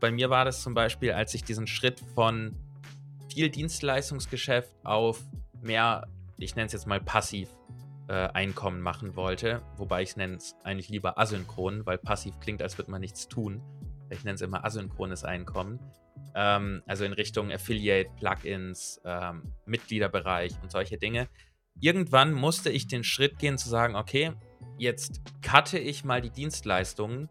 Bei mir war das zum Beispiel, als ich diesen Schritt von viel Dienstleistungsgeschäft auf mehr, ich nenne es jetzt mal passiv, äh, Einkommen machen wollte. Wobei ich nenne es eigentlich lieber asynchron, weil passiv klingt, als würde man nichts tun. Ich nenne es immer asynchrones Einkommen. Ähm, also in Richtung Affiliate, Plugins, ähm, Mitgliederbereich und solche Dinge. Irgendwann musste ich den Schritt gehen zu sagen, okay, jetzt cutte ich mal die Dienstleistungen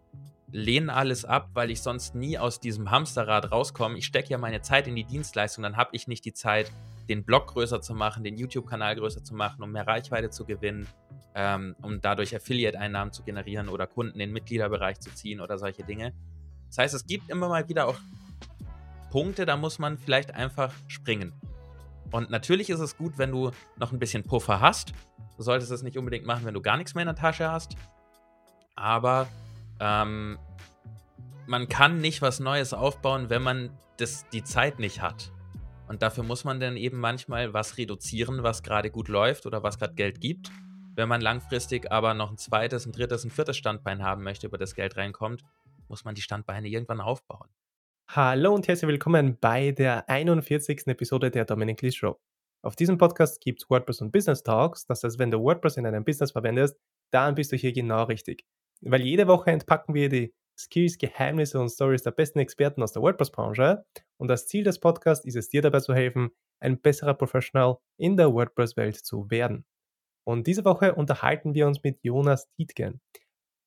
lehne alles ab, weil ich sonst nie aus diesem Hamsterrad rauskomme. Ich stecke ja meine Zeit in die Dienstleistung, dann habe ich nicht die Zeit, den Blog größer zu machen, den YouTube-Kanal größer zu machen, um mehr Reichweite zu gewinnen, ähm, um dadurch Affiliate-Einnahmen zu generieren oder Kunden in den Mitgliederbereich zu ziehen oder solche Dinge. Das heißt, es gibt immer mal wieder auch Punkte, da muss man vielleicht einfach springen. Und natürlich ist es gut, wenn du noch ein bisschen Puffer hast. Du solltest es nicht unbedingt machen, wenn du gar nichts mehr in der Tasche hast. Aber ähm, man kann nicht was Neues aufbauen, wenn man das, die Zeit nicht hat. Und dafür muss man dann eben manchmal was reduzieren, was gerade gut läuft oder was gerade Geld gibt. Wenn man langfristig aber noch ein zweites, ein drittes, ein viertes Standbein haben möchte, über das Geld reinkommt, muss man die Standbeine irgendwann aufbauen. Hallo und herzlich willkommen bei der 41. Episode der Dominic Lee Show. Auf diesem Podcast gibt es WordPress und Business Talks. Das heißt, wenn du WordPress in einem Business verwendest, dann bist du hier genau richtig. Weil jede Woche entpacken wir die Skills, Geheimnisse und Stories der besten Experten aus der WordPress-Branche. Und das Ziel des Podcasts ist es, dir dabei zu helfen, ein besserer Professional in der WordPress-Welt zu werden. Und diese Woche unterhalten wir uns mit Jonas Dietgen.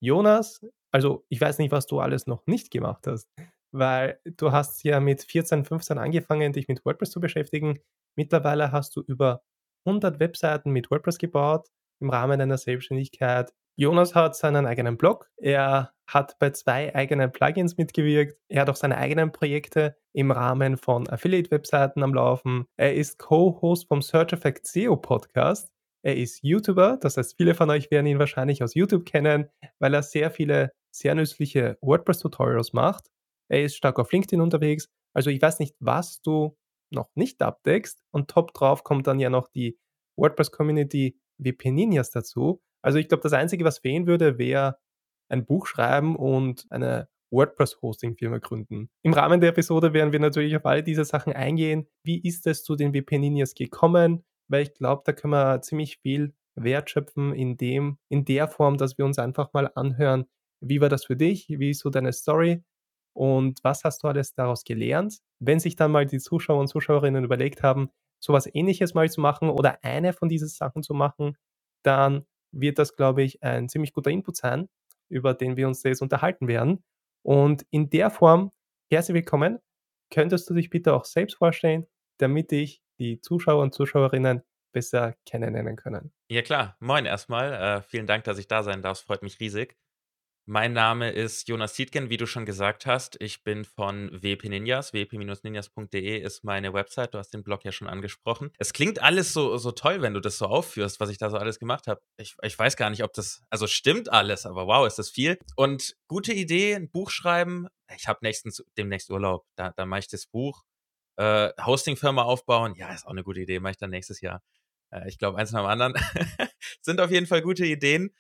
Jonas, also ich weiß nicht, was du alles noch nicht gemacht hast, weil du hast ja mit 14, 15 angefangen, dich mit WordPress zu beschäftigen. Mittlerweile hast du über 100 Webseiten mit WordPress gebaut im Rahmen deiner Selbstständigkeit. Jonas hat seinen eigenen Blog. Er hat bei zwei eigenen Plugins mitgewirkt. Er hat auch seine eigenen Projekte im Rahmen von Affiliate-Webseiten am Laufen. Er ist Co-Host vom Search Effect SEO Podcast. Er ist YouTuber, das heißt, viele von euch werden ihn wahrscheinlich aus YouTube kennen, weil er sehr viele sehr nützliche WordPress-Tutorials macht. Er ist stark auf LinkedIn unterwegs. Also ich weiß nicht, was du noch nicht abdeckst. Und top drauf kommt dann ja noch die WordPress-Community WP Ninjas dazu. Also ich glaube, das Einzige, was fehlen würde, wäre ein Buch schreiben und eine WordPress-Hosting-Firma gründen. Im Rahmen der Episode werden wir natürlich auf alle diese Sachen eingehen. Wie ist es zu den WP Ninjas gekommen? Weil ich glaube, da können wir ziemlich viel Wert schöpfen in dem, in der Form, dass wir uns einfach mal anhören, wie war das für dich? Wie ist so deine Story? Und was hast du alles daraus gelernt? Wenn sich dann mal die Zuschauer und Zuschauerinnen überlegt haben, sowas ähnliches mal zu machen oder eine von diesen Sachen zu machen, dann wird das, glaube ich, ein ziemlich guter Input sein, über den wir uns jetzt unterhalten werden. Und in der Form, herzlich willkommen. Könntest du dich bitte auch selbst vorstellen, damit ich die Zuschauer und Zuschauerinnen besser kennenlernen können? Ja klar, moin erstmal. Äh, vielen Dank, dass ich da sein darf. Freut mich riesig. Mein Name ist Jonas Tietgen, wie du schon gesagt hast. Ich bin von WP Ninjas. wp-ninjas.de ist meine Website. Du hast den Blog ja schon angesprochen. Es klingt alles so, so toll, wenn du das so aufführst, was ich da so alles gemacht habe. Ich, ich weiß gar nicht, ob das, also stimmt alles, aber wow, ist das viel. Und gute Idee, ein Buch schreiben. Ich habe nächstens, demnächst Urlaub. Da, da mache ich das Buch. Äh, Hostingfirma aufbauen. Ja, ist auch eine gute Idee. Mache ich dann nächstes Jahr. Äh, ich glaube, eins nach dem anderen. Sind auf jeden Fall gute Ideen.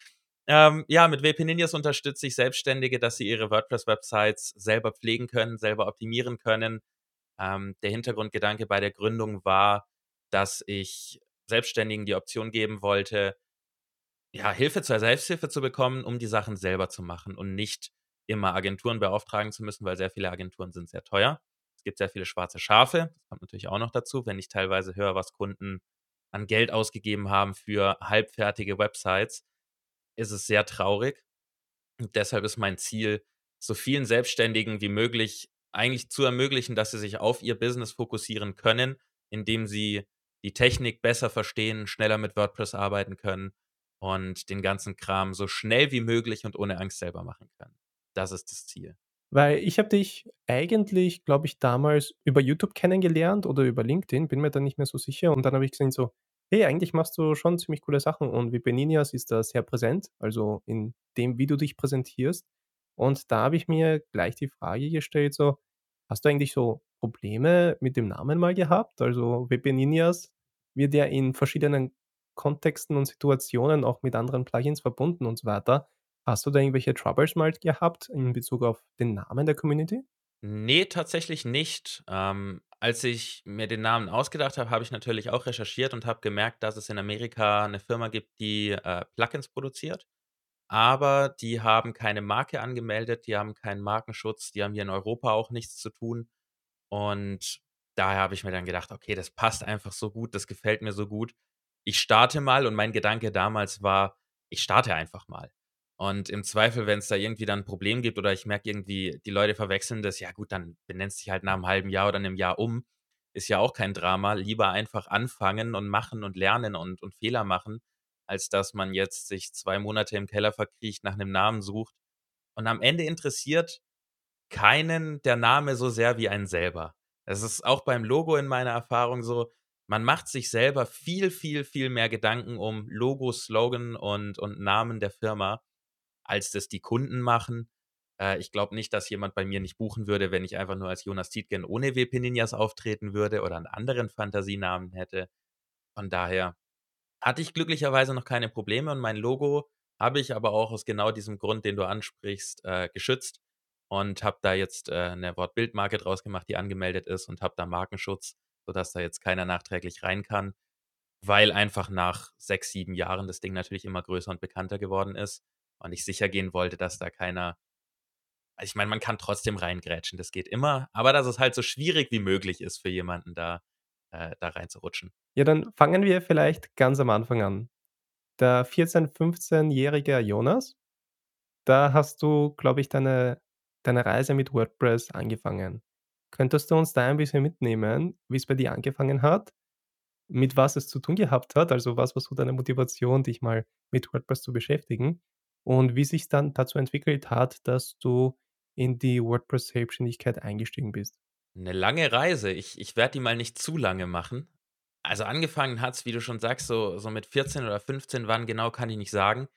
Ähm, ja, mit WP Ninjas unterstütze ich Selbstständige, dass sie ihre WordPress-Websites selber pflegen können, selber optimieren können. Ähm, der Hintergrundgedanke bei der Gründung war, dass ich Selbstständigen die Option geben wollte, ja, Hilfe zur Selbsthilfe zu bekommen, um die Sachen selber zu machen und nicht immer Agenturen beauftragen zu müssen, weil sehr viele Agenturen sind sehr teuer. Es gibt sehr viele schwarze Schafe. Das kommt natürlich auch noch dazu, wenn ich teilweise höre, was Kunden an Geld ausgegeben haben für halbfertige Websites ist es sehr traurig. Und deshalb ist mein Ziel, so vielen Selbstständigen wie möglich eigentlich zu ermöglichen, dass sie sich auf ihr Business fokussieren können, indem sie die Technik besser verstehen, schneller mit WordPress arbeiten können und den ganzen Kram so schnell wie möglich und ohne Angst selber machen können. Das ist das Ziel. Weil ich habe dich eigentlich, glaube ich, damals über YouTube kennengelernt oder über LinkedIn, bin mir da nicht mehr so sicher. Und dann habe ich gesehen, so, hey, eigentlich machst du schon ziemlich coole Sachen und wie Beninias ist da sehr präsent, also in dem, wie du dich präsentierst. Und da habe ich mir gleich die Frage gestellt, so, hast du eigentlich so Probleme mit dem Namen mal gehabt? Also WP Ninjas wird ja in verschiedenen Kontexten und Situationen auch mit anderen Plugins verbunden und so weiter. Hast du da irgendwelche Troubles mal gehabt in Bezug auf den Namen der Community? Ne, tatsächlich nicht. Ähm, als ich mir den Namen ausgedacht habe, habe ich natürlich auch recherchiert und habe gemerkt, dass es in Amerika 'ne Firma gibt, die, äh, Plugins produziert, aber die haben keine Marke angemeldet, die haben keinen Markenschutz, die haben hier in Europa auch nichts zu tun. Und daher habe ich mir dann gedacht: „Okay, das passt einfach so gut, das gefällt mir so gut. Ich starte mal.“ Und mein Gedanke damals war: „Ich starte einfach mal.“ Und im Zweifel, wenn's da irgendwie dann 'n Problem gibt oder ich merke irgendwie, die Leute verwechseln das, ja gut, dann benennst dich halt nach 'nem halben Jahr oder 'nem Jahr um. Ist ja auch kein Drama. Lieber einfach anfangen und machen und lernen und und Fehler machen, als dass man jetzt sich 2 Monate im Keller verkriecht, nach 'nem Namen sucht. Und am Ende interessiert keinen der Name so sehr wie einen selber. Es ist auch beim Logo in meiner Erfahrung so, man macht sich selber viel, viel, viel mehr Gedanken um Logo, Slogan und und Namen der Firma, als das die Kunden machen. Äh, ich glaube nicht, dass jemand bei mir nicht buchen würde, wenn ich einfach nur als Jonas Tietgen ohne WP Ninjas auftreten würde oder 'n anderen Fantasienamen hätte. Von daher hatte ich glücklicherweise noch keine Probleme und mein Logo habe ich aber auch aus genau diesem Grund, den du ansprichst, äh, geschützt und habe da jetzt, äh, 'ne Wort-Bild-Marke draus gemacht, die angemeldet ist und habe da Markenschutz, sodass da jetzt keiner nachträglich rein kann, weil einfach nach 6, 7 Jahren das Ding natürlich immer größer und bekannter geworden ist und ich sichergehen wollte, dass da keiner ich meine, man kann trotzdem reingrätschen, das geht immer, aber dass es halt so schwierig wie möglich ist für jemanden da äh, da reinzurutschen. Ja, dann fangen wir vielleicht ganz am Anfang an. Der 14, fünfzehnjährige Jonas, da hast du, glaube ich, deine deine Reise mit WordPress angefangen. Könntest du uns da ein bisschen mitnehmen, wie's bei dir angefangen hat, mit was es zu tun gehabt hat? Also, was war so deine Motivation, dich mal mit WordPress zu beschäftigen und wie sich's dann dazu entwickelt hat, dass du in die WordPress-Selbstständigkeit eingestiegen bist? 'Ne lange Reise. Ich ich werde die mal nicht zu lange machen. Also, angefangen hat's, wie du schon sagst, so so mit 14 oder 15, wann genau, kann ich nicht sagen.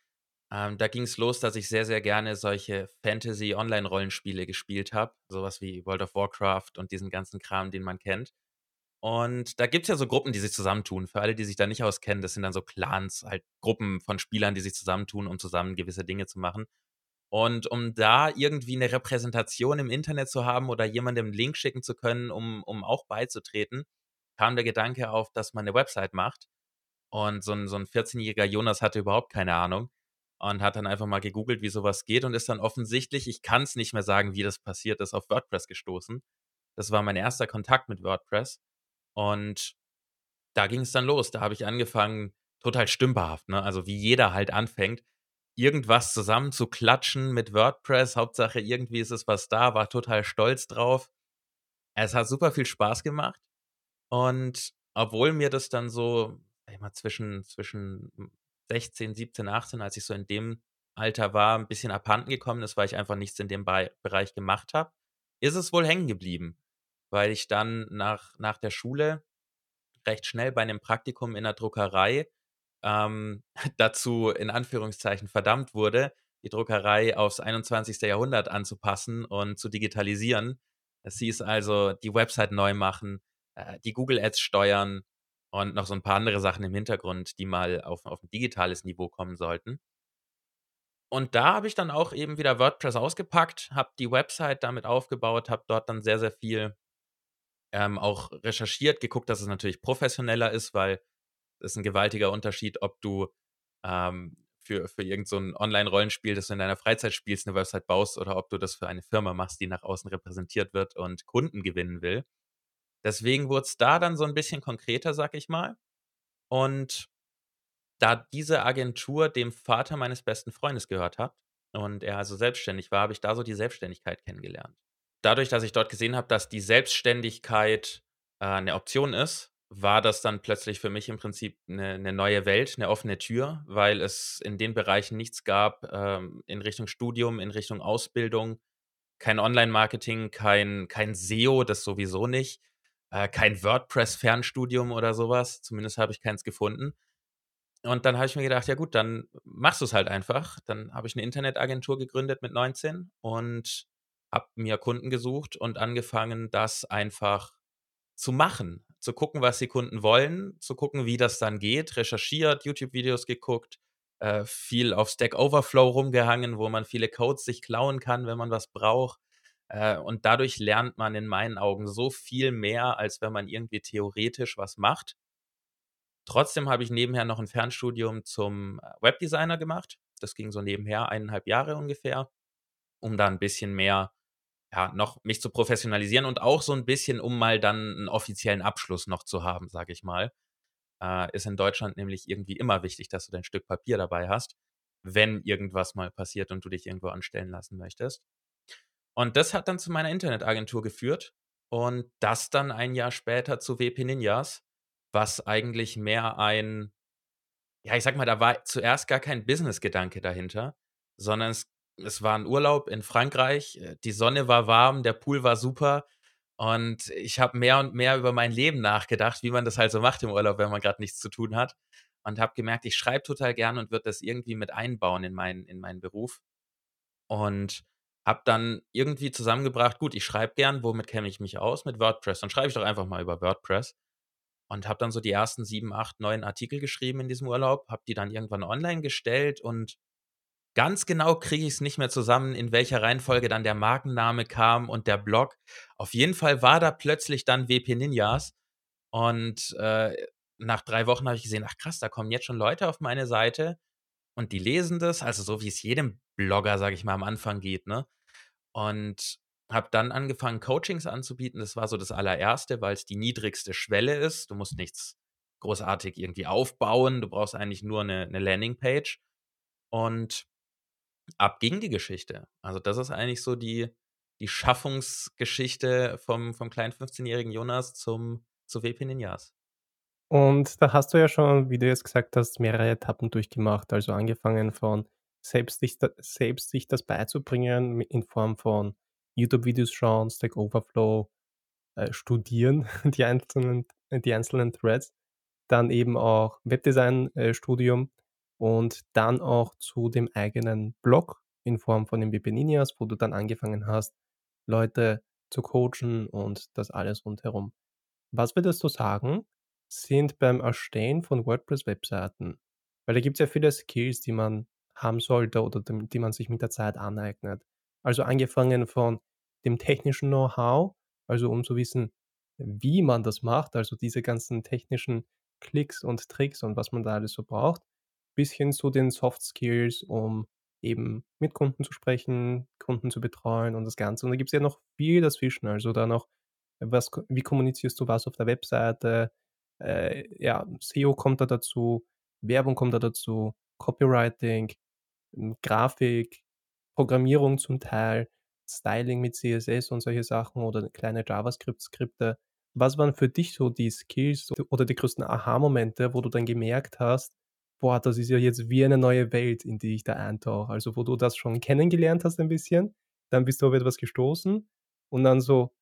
Ähm, da ging's los, dass ich sehr, sehr gerne solche Fantasy-Online-Rollenspiele gespielt habe, so was wie World of Warcraft und diesen ganzen Kram, den man kennt. Und da gibt's ja so Gruppen, die sich zusammentun. Für alle, die sich da nicht auskennen, das sind dann so Clans, halt Gruppen von Spielern, die sich zusammentun, um zusammen gewisse Dinge zu machen. Und um da irgendwie 'ne Repräsentation im Internet zu haben oder jemandem 'n Link schicken zu können, um um auch beizutreten, kam der Gedanke auf, dass man 'ne Website macht. Und so 'n so 'n vierzehnjähriger Jonas hatte überhaupt keine Ahnung und hat dann einfach mal gegoogelt, wie so was geht und ist dann offensichtlich, ich kann's nicht mehr sagen, wie das passiert ist, auf WordPress gestoßen. Das war mein 1. Kontakt mit WordPress und da ging's dann los. Da habe ich angefangen, total stümperhaft, ne, also wie jeder halt anfängt, irgendwas zusammenzuklatschen mit WordPress. Hauptsache irgendwie ist es was da, war total stolz drauf. Es hat super viel Spaß gemacht und obwohl mir das dann so, sage ich mal, zwischen zwischen, hm, 16, 17, 18, als ich so in dem Alter war, 'n bisschen abhanden gekommen ist, weil ich einfach nichts in dem Bereich gemacht habe, ist es wohl hängen geblieben, weil ich dann nach nach der Schule recht schnell bei 'nem Praktikum in 'ner Druckerei, ähm, dazu in Anführungszeichen verdammt wurde, die Druckerei aufs 21. Jahrhundert anzupassen und zu digitalisieren. Es hieß also, die Website neu machen, äh, die Google Ads steuern und noch so 'n paar andere Sachen im Hintergrund, die mal auf auf 'n digitales Niveau kommen sollten. Und da habe ich dann auch eben wieder WordPress ausgepackt, habe die Website damit aufgebaut, habe dort dann sehr, sehr viel, ähm, auch recherchiert, geguckt, dass es natürlich professioneller ist, weil ist 'n gewaltiger Unterschied, ob du, ähm, für für irgend so Online-Rollenspiel, das du in deiner Freizeit spielst, 'ne Website baust oder ob du das für eine Firma machst, die nach außen repräsentiert wird und Kunden gewinnen will. Deswegen wurd's da dann so 'n bisschen konkreter, sage ich mal. Und da diese Agentur dem Vater meines besten Freundes gehört hat und er also selbstständig war, habe ich da so die Selbstständigkeit kennengelernt. Dadurch, dass ich dort gesehen habe, dass die Selbstständigkeit, äh, 'ne Option ist, war das dann plötzlich für mich im Prinzip 'ne 'ne neue Welt, 'ne offene Tür, weil es in den Bereichen nichts gab, ähm, in Richtung Studium, in Richtung Ausbildung, kein Online-Marketing, kein kein SEO, das sowieso nicht, äh, kein WordPress-Fernstudium oder so was. Zumindest habe ich keins gefunden. Und dann habe ich mir gedacht: „Ja gut, dann machst du's halt einfach.“ Dann habe ich 'ne Internetagentur gegründet mit 19 und habe mir Kunden gesucht und angefangen, das einfach zu machen, zu gucken, was die Kunden wollen, zu gucken, wie das dann geht, recherchiert, YouTube-Videos geguckt, äh, viel auf Stack Overflow rumgehangen, wo man viele Codes sich klauen kann, wenn man was braucht. Äh, und dadurch lernt man in meinen Augen so viel mehr, als wenn man irgendwie theoretisch was macht. Trotzdem habe ich nebenher noch ein Fernstudium zum äh, Webdesigner gemacht. Das ging so nebenher eineinhalb Jahre ungefähr, um da ein bisschen mehr ja, noch mich zu professionalisieren und auch so ein bisschen, um mal dann einen offiziellen Abschluss noch zu haben, sage ich mal. Äh, ist in Deutschland nämlich irgendwie immer wichtig, dass du dein Stück Papier dabei hast, wenn irgendwas mal passiert und du dich irgendwo anstellen lassen möchtest. Und das hat dann zu meiner Internetagentur geführt und das dann ein Jahr später zu WP Ninjas, was eigentlich mehr ein ja, ich sag mal, da war zuerst gar kein Business-Gedanke dahinter, sondern es es war ein Urlaub in Frankreich, äh, die Sonne war warm, der Pool war super und ich habe mehr und mehr über mein Leben nachgedacht, wie man das halt so macht im Urlaub, wenn man gerade nichts zu tun hat und habe gemerkt, ich schreibe total gern und würde das irgendwie mit einbauen in meinen in meinen Beruf. Und habe dann irgendwie zusammengebracht, gut, ich schreibe gern, womit kenne ich mich aus? Mit WordPress. Dann schreibe ich doch einfach mal über WordPress. Und habe dann so die ersten sieben, acht, neun Artikel geschrieben in diesem Urlaub, habe die dann irgendwann online gestellt und ganz genau kriege ich es nicht mehr zusammen, in welcher Reihenfolge dann der Markenname kam und der Blog. Auf jeden Fall war da plötzlich dann WP Ninjas und äh, nach drei Wochen habe ich gesehen, ach krass, da kommen jetzt schon Leute auf meine Seite und die lesen das, also so wie es jedem Blogger, sage ich mal, am Anfang geht, ne? Und habe dann angefangen, Coachings anzubieten. Das war so das allererste, weil es die niedrigste Schwelle ist. Du musst nichts großartig irgendwie aufbauen. Du brauchst eigentlich nur eine, eine Landingpage. Und ab ging die Geschichte. Also das ist eigentlich so die, die Schaffungsgeschichte vom, vom kleinen 15-jährigen Jonas zum, zu WP Ninjas. Und da hast du ja schon, wie du jetzt gesagt hast, mehrere Etappen durchgemacht. Also angefangen von selbst sich, selbst sich das beizubringen in Form von YouTube-Videos schauen, Stack Overflow, äh, studieren, die einzelnen, die einzelnen Threads, dann eben auch Webdesign-Studium äh, und dann auch zu dem eigenen Blog in Form von den Ninjas, wo du dann angefangen hast, Leute zu coachen und das alles rundherum. Was würdest du sagen, sind beim Erstellen von WordPress-Webseiten? Weil da gibt es ja viele Skills, die man haben sollte oder die man sich mit der Zeit aneignet. Also angefangen von dem technischen Know-how, also um zu wissen, wie man das macht, also diese ganzen technischen Klicks und Tricks und was man da alles so braucht, bis hin zu den Soft Skills, um eben mit Kunden zu sprechen, Kunden zu betreuen und das Ganze. Und da gibt es ja noch viel dazwischen. Also da noch, was, wie kommunizierst du was auf der Webseite, äh, ja, SEO kommt da dazu, Werbung kommt da dazu, Copywriting, hm, Grafik, Programmierung zum Teil, Styling mit CSS und solche Sachen oder kleine JavaScript-Skripte. Was waren für dich so die Skills oder die größten Aha-Momente, wo du dann gemerkt hast, boah, das ist ja jetzt wie eine neue Welt, in die ich da eintauche. Also wo du das schon kennengelernt hast ein bisschen, dann bist du auf etwas gestoßen und dann so,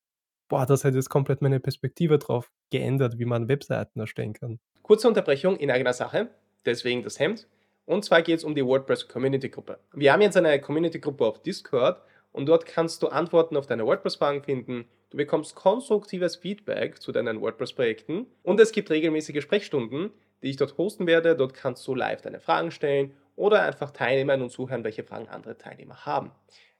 boah, das hat jetzt komplett meine Perspektive drauf geändert, wie man Webseiten erstellen kann. Kurze Unterbrechung in eigener Sache, deswegen das Hemd. Und zwar geht es um die WordPress Community Gruppe. Wir haben jetzt eine Community Gruppe auf Discord und dort kannst du Antworten auf deine WordPress-Fragen finden. Du bekommst konstruktives Feedback zu deinen WordPress-Projekten und es gibt regelmäßige Sprechstunden, die ich dort hosten werde. Dort kannst du live deine Fragen stellen oder einfach teilnehmen und zuhören, welche Fragen andere Teilnehmer haben.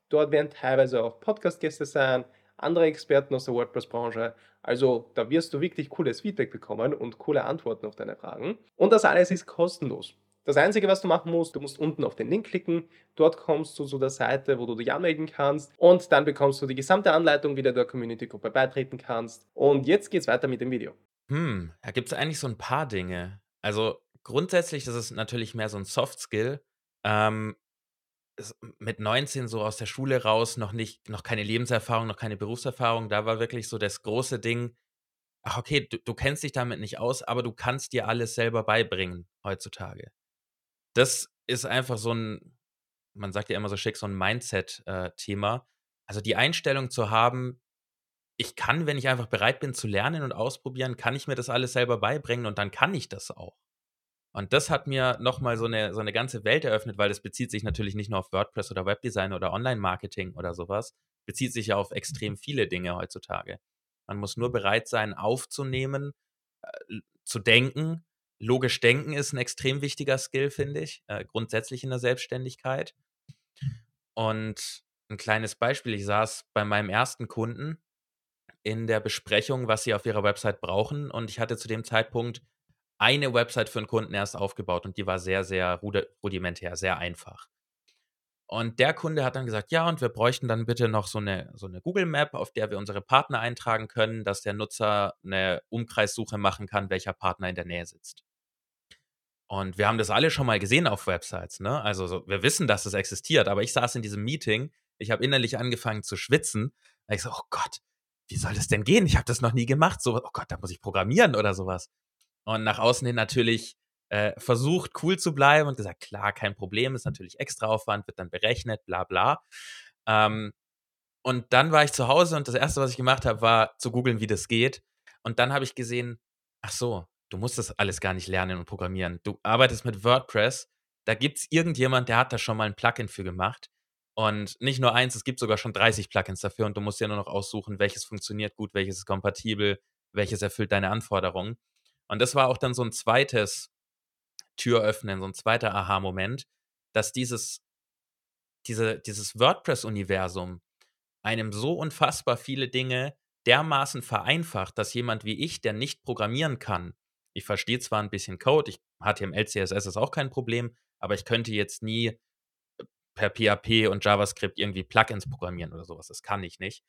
Dort werden teilweise auch Podcast-Gäste sein, andere Experten aus der WordPress-Branche. Also da wirst du wirklich cooles Feedback bekommen und coole Antworten auf deine Fragen. Und das alles ist kostenlos. Das Einzige, was du machen musst, du musst unten auf den Link klicken. Dort kommst du zu der Seite, wo du dich anmelden kannst. Und dann bekommst du die gesamte Anleitung, wie du der Community-Gruppe beitreten kannst. Und jetzt geht's weiter mit dem Video. Hm, da gibt es eigentlich so ein paar Dinge. Also grundsätzlich ist es natürlich mehr so ein Soft-Skill. Ähm, mit 19 so aus der Schule raus, noch nicht, noch keine Lebenserfahrung, noch keine Berufserfahrung. Da war wirklich so das große Ding, ach okay, du, du kennst dich damit nicht aus, aber du kannst dir alles selber beibringen heutzutage. Das ist einfach so ein, man sagt ja immer so schick, so ein Mindset-Thema. Äh, also die Einstellung zu haben, ich kann, wenn ich einfach bereit bin zu lernen und ausprobieren, kann ich mir das alles selber beibringen und dann kann ich das auch. Und das hat mir nochmal so eine, so eine ganze Welt eröffnet, weil das bezieht sich natürlich nicht nur auf WordPress oder Webdesign oder Online-Marketing oder sowas, bezieht sich ja auf extrem viele Dinge heutzutage. Man muss nur bereit sein, aufzunehmen, äh, zu denken. Logisch denken ist ein extrem wichtiger Skill, finde ich, äh, grundsätzlich in der Selbstständigkeit. Und 'n kleines Beispiel. Ich saß bei meinem ersten Kunden in der Besprechung, was sie auf ihrer Website brauchen und ich hatte zu dem Zeitpunkt eine Website für 'n Kunden erst aufgebaut und die war sehr, sehr rudimentär, sehr einfach. Und der Kunde hat dann gesagt: „Ja, und wir bräuchten dann bitte noch so 'ne so 'ne Google Map, auf der wir unsere Partner eintragen können, dass der Nutzer 'ne Umkreissuche machen kann, welcher Partner in der Nähe sitzt.“ Und wir haben das alle schon mal gesehen auf Websites, ne? Also, so wir wissen, dass es existiert, aber ich saß in diesem Meeting, ich habe innerlich angefangen zu schwitzen, ich so: „Oh Gott, wie soll das denn gehen? Ich habe das noch nie gemacht, so oh Gott, da muss ich programmieren oder so was.“ Und nach außen hin natürlich, äh, versucht, cool zu bleiben und gesagt: „Klar, kein Problem, ist natürlich Extraaufwand, wird dann berechnet, bla bla.“ Ähm, und dann war ich zu Hause und das Erste, was ich gemacht habe, war zu googeln, wie das geht. Und dann habe ich gesehen: „Ach so, du musst das alles gar nicht lernen und programmieren. Du arbeitest mit WordPress, da gibt's irgendjemand, der hat da schon mal 'n Plugin für gemacht. Und nicht nur eins, es gibt sogar schon 30 Plugins dafür und du musst dir nur noch aussuchen, welches funktioniert gut, welches ist kompatibel, welches erfüllt deine Anforderungen.“ Und das war auch dann so 'n zweites Türöffnen, so 'n zweiter Aha-Moment, dass dieses diese dieses WordPress-Universum einem so unfassbar viele Dinge dermaßen vereinfacht, dass jemand wie ich, der nicht programmieren kann ich verstehe zwar 'n bisschen Code, ich HTML, CSS ist auch kein Problem, aber ich könnte jetzt nie, per PHP und JavaScript irgendwie Plugins programmieren oder so was. Das kann ich nicht.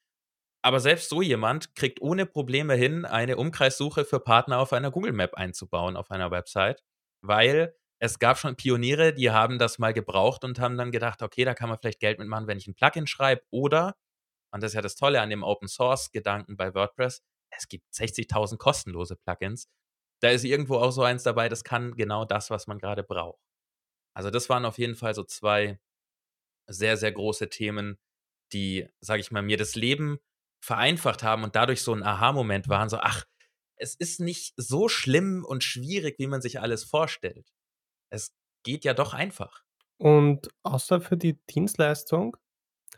Aber selbst so jemand kriegt ohne Probleme hin, eine Umkreissuche für Partner auf einer Google Map einzubauen auf einer Website, weil es gab schon Pioniere, die haben das mal gebraucht und haben dann gedacht: „Okay, da kann man vielleicht Geld mitmachen, wenn ich 'n Plugin schreibe.“ Oder und das ist ja das Tolle an dem Open-Source-Gedanken bei WordPress, es gibt 60.000 kostenlose Plugins. Da ist irgendwo auch so eins dabei, das kann genau das, was man grade braucht. Also, das waren auf jeden Fall so 2 sehr, sehr große Themen, die, sage ich mal, mir das Leben vereinfacht haben und dadurch so 'n Aha-Moment waren, so: „Ach, es ist nicht so schlimm und schwierig, wie man sich alles vorstellt. Es geht ja doch einfach.“ Und außer für die Dienstleistung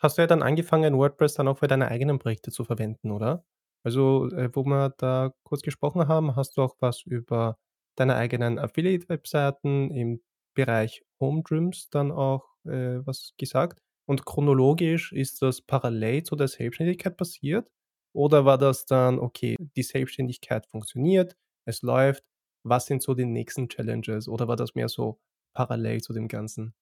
hast du ja dann angefangen, WordPress dann auch für deine eigenen Projekte zu verwenden, oder? Also, äh, wo wir da kurz gesprochen haben, hast du auch was über deine eigenen Affiliate-Webseiten im Bereich Home Trims dann auch, äh, was gesagt. Und chronologisch ist das parallel zu der Selbstständigkeit passiert? Oder war das dann: „Okay, die Selbstständigkeit funktioniert, es läuft. Was sind so die nächsten Challenges?“ Oder war das mehr so parallel zu dem Ganzen?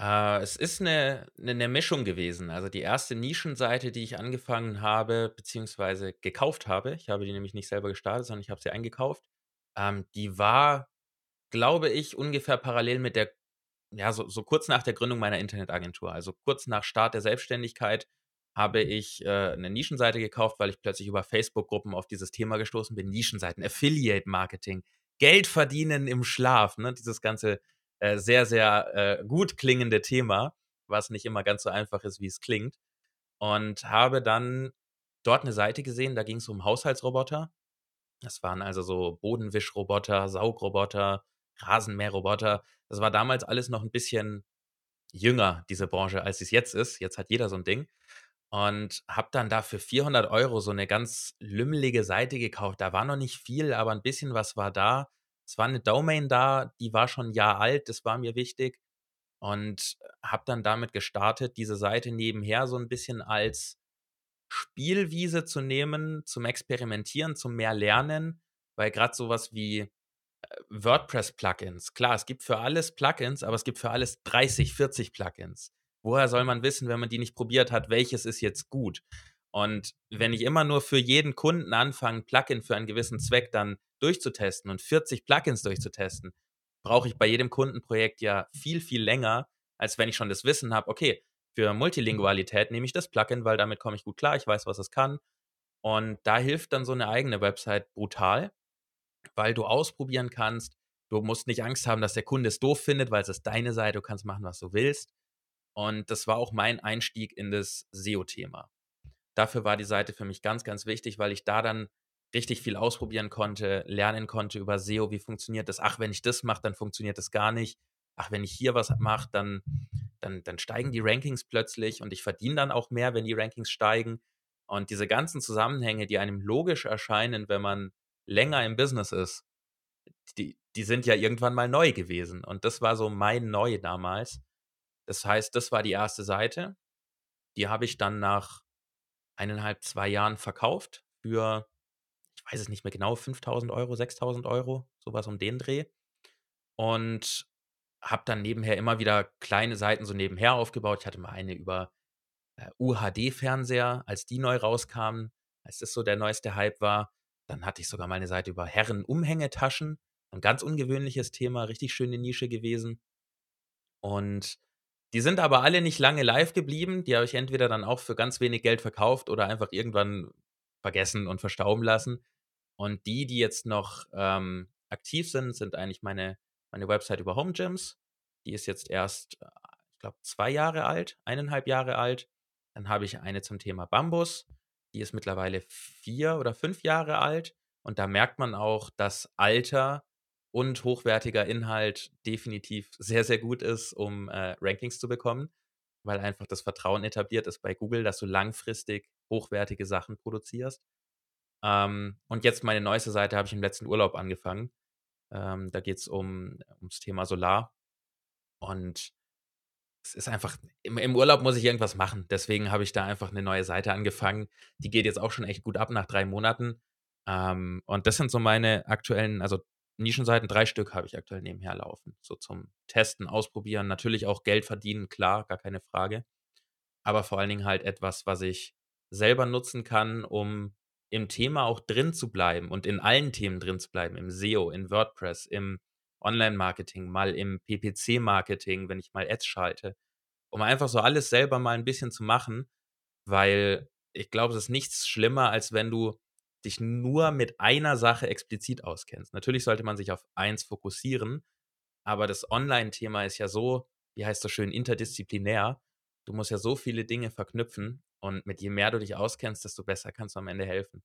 Äh, es ist 'ne 'ne 'ne Mischung gewesen. Also, die 1. Nischenseite, die ich angefangen habe beziehungsweise gekauft habe ich habe die nämlich nicht selber gestartet, sondern ich habe sie eingekauft. Ähm, die war, glaube ich, ungefähr parallel mit der ja, so so kurz nach der Gründung meiner Internetagentur. Also, kurz nach Start der Selbstständigkeit habe ich, äh, 'ne Nischenseite gekauft, weil ich plötzlich über Facebook-Gruppen auf dieses Thema gestoßen bin. Nischenseiten, Affiliate-Marketing, Geld verdienen im Schlaf, ne? Dieses ganze, äh, sehr, sehr, äh, gut klingende Thema, was nicht immer ganz so einfach ist, wie es klingt. Und habe dann dort 'ne Seite gesehen, da ging's um Haushaltsroboter. Das waren also so Bodenwischroboter, Saugroboter, Rasenmäherroboter. Das war damals alles noch 'n bisschen jünger, diese Branche, als sie's jetzt ist. Jetzt hat jeder so 'n Ding. Und habe dann da für 400 € so 'ne ganz lümmelige Seite gekauft. Da war noch nicht viel, aber 'n bisschen was war da. Es war 'ne Domain da, die war schon 'n Jahr alt, das war mir wichtig. Und habe dann damit gestartet, diese Seite nebenher so 'n bisschen als Spielwiese zu nehmen, zum Experimentieren, zum mehr Lernen, weil grad so was wie, WordPress-Plugins klar, es gibt für alles Plugins, aber es gibt für alles 30, 40 Plugins. Woher soll man wissen, wenn man die nicht probiert hat, welches ist jetzt gut? Und wenn ich immer nur für jeden Kunden anfange, 'n Plugin für einen gewissen Zweck dann durchzutesten und 40 Plugins durchzutesten, brauche ich bei jedem Kundenprojekt ja viel, viel länger, als wenn ich schon das Wissen habe: „Okay, für Multilingualität nehme ich das Plugin, weil damit komme ich gut klar. Ich weiß, was es kann.“ Und da hilft dann so 'ne eigene Website brutal, weil du ausprobieren kannst. Du musst nicht Angst haben, dass der Kunde es doof findet, weil es ist deine Seite, du kannst machen, was du willst. Und das war auch mein Einstieg in das SEO-Thema. Dafür war die Seite für mich ganz, ganz wichtig, weil ich da dann richtig viel ausprobieren konnte, lernen konnte über SEO. Wie funktioniert das? Ach, wenn ich das mache, dann funktioniert das gar nicht. Ach, wenn ich hier was mache, dann dann dann steigen die Rankings plötzlich und ich verdiene dann auch mehr, wenn die Rankings steigen. Und diese ganzen Zusammenhänge, die einem logisch erscheinen, wenn man länger im Business ist, die die sind ja irgendwann mal neu gewesen. Und das war so mein Neu damals. Das heißt, das war die 1. Seite. Die habe ich dann nach 1,5, 2 Jahren verkauft für, ich weiß es nicht mehr genau, 5.000 €, 6.000 €, so was um den Dreh. Und habe dann nebenher immer wieder kleine Seiten so nebenher aufgebaut. Ich hatte mal eine über, äh, UHD-Fernseher, als die neu rauskamen, als das so der neueste Hype war. Dann hatte ich sogar mal 'ne Seite über Herren-Umhängetaschen. 'N ganz ungewöhnliches Thema, richtig schöne Nische gewesen. Und die sind aber alle nicht lange live geblieben. Die habe ich entweder dann auch für ganz wenig Geld verkauft oder einfach irgendwann vergessen und verstauben lassen. Und die, die jetzt noch, ähm, aktiv sind, sind eigentlich meine meine Website über Home Gyms. Die ist jetzt erst, äh, ich glaube, 2 Jahre alt, 1,5 Jahre alt. Dann habe ich eine zum Thema Bambus. Die ist mittlerweile 4 oder 5 Jahre alt. Und da merkt man auch, dass Alter und hochwertiger Inhalt definitiv sehr, sehr gut ist, um, äh, Rankings zu bekommen, weil einfach das Vertrauen etabliert ist bei Google, dass du langfristig hochwertige Sachen produzierst. Ähm, und jetzt meine neueste Seite habe ich im letzten Urlaub angefangen. Ähm, da geht's um ums Thema Solar. Und es ist einfach im im Urlaub muss ich irgendwas machen. Deswegen habe ich da einfach 'ne neue Seite angefangen. Die geht jetzt auch schon echt gut ab nach 3 Monaten. Ähm, und das sind so meine aktuellen also, Nischenseiten, 3 Stück habe ich aktuell nebenher laufen, so zum Testen, Ausprobieren, natürlich auch Geld verdienen, klar, gar keine Frage. Aber vor allen Dingen halt etwas, was ich selber nutzen kann, um im Thema auch drin zu bleiben und in allen Themen drin zu bleiben, im SEO, in WordPress, im Online-Marketing, mal im PPC-Marketing, wenn ich mal Ads schalte, um einfach so alles selber mal 'n bisschen zu machen, weil ich glaube, es ist nichts schlimmer, als wenn du dich nur mit einer Sache explizit auskennst. Natürlich sollte man sich auf eins fokussieren, aber das Online-Thema ist ja so, wie heißt das schön, interdisziplinär. Du musst ja so viele Dinge verknüpfen und mit je mehr du dich auskennst, desto besser kannst du am Ende helfen.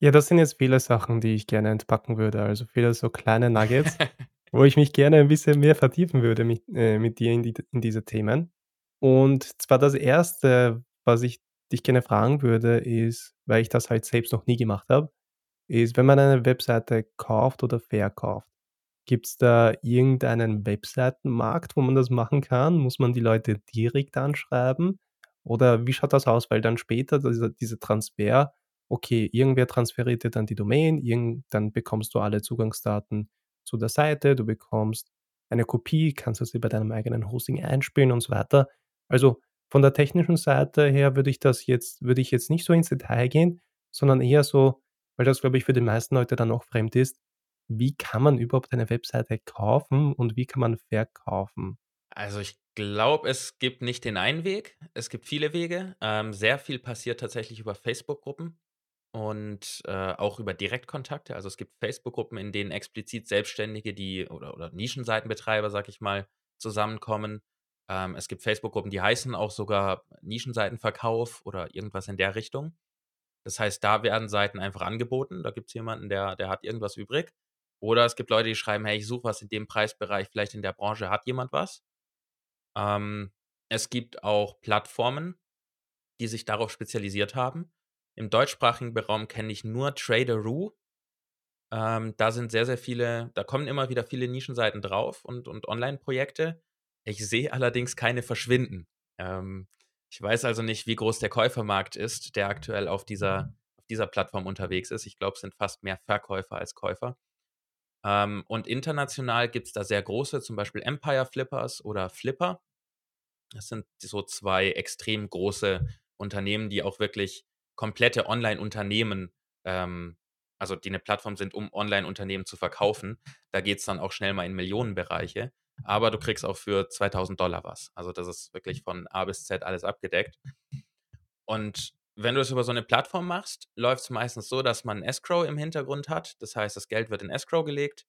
Ja, das sind jetzt viele Sachen, die ich gerne entpacken würde. Also, viele so kleine Nuggets, wo ich mich gerne ein bisschen mehr vertiefen würde mit äh, mit dir in die in diese Themen. Und zwar das 1., was ich dich gerne fragen würde, ist, weil ich das halt selbst noch nie gemacht habe, ist, wenn man eine Webseite kauft oder verkauft, gibt's da irgendeinen Webseitenmarkt, wo man das machen kann? Muss man die Leute direkt anschreiben? Oder wie schaut das aus? Weil dann später dieser dieser Transfer okay, irgendwer transferiert dir dann die Domain, irgend dann bekommst du alle Zugangsdaten zu der Seite, du bekommst eine Kopie, kannst das über deinem eigenen Hosting einspielen und so weiter. Also, von der technischen Seite her würde ich das jetzt würde ich jetzt nicht so ins Detail gehen, sondern eher so weil das, glaube ich, für die meisten Leute dann auch fremd ist: Wie kann man überhaupt eine Webseite kaufen und wie kann man verkaufen? Also, ich glaube, es gibt nicht den einen Weg. Es gibt viele Wege. Ähm, sehr viel passiert tatsächlich über Facebook-Gruppen und, äh, auch über Direktkontakte. Also, es gibt Facebook-Gruppen, in denen explizit Selbstständige, die oder oder Nischenseitenbetreiber, sage ich mal, zusammenkommen. Ähm, es gibt Facebook-Gruppen, die heißen auch sogar Nischenseitenverkauf oder irgendwas in der Richtung. Das heißt, da werden Seiten einfach angeboten. Da gibt's jemanden, der der hat irgendwas übrig. Oder es gibt Leute, die schreiben: „Hey, ich suche was in dem Preisbereich, vielleicht in der Branche hat jemand was?“ Ähm, es gibt auch Plattformen, die sich darauf spezialisiert haben. Im deutschsprachigen Raum kenne ich nur Traderoo. Ähm, da sind sehr, sehr viele da kommen immer wieder viele Nischenseiten drauf und und Onlineprojekte. Ich sehe allerdings keine verschwinden. Ähm, ich weiß also nicht, wie groß der Käufermarkt ist, der aktuell auf dieser auf dieser Plattform unterwegs ist. Ich glaube, es sind fast mehr Verkäufer als Käufer. Ähm, und international gibt's da sehr große, zum Beispiel Empire Flippers oder Flipper. Das sind so 2 extrem große Unternehmen, die auch wirklich komplette Onlineunternehmen, ähm also, die 'ne Plattform sind, um Onlineunternehmen zu verkaufen. Da geht's dann auch schnell mal in Millionenbereiche. Aber du kriegst auch für 2.000 $ was. Also, das ist wirklich von A bis Z alles abgedeckt. Und wenn du das über so 'ne Plattform machst, läuft's meistens so, dass man Escrow im Hintergrund hat. Das heißt, das Geld wird in Escrow gelegt.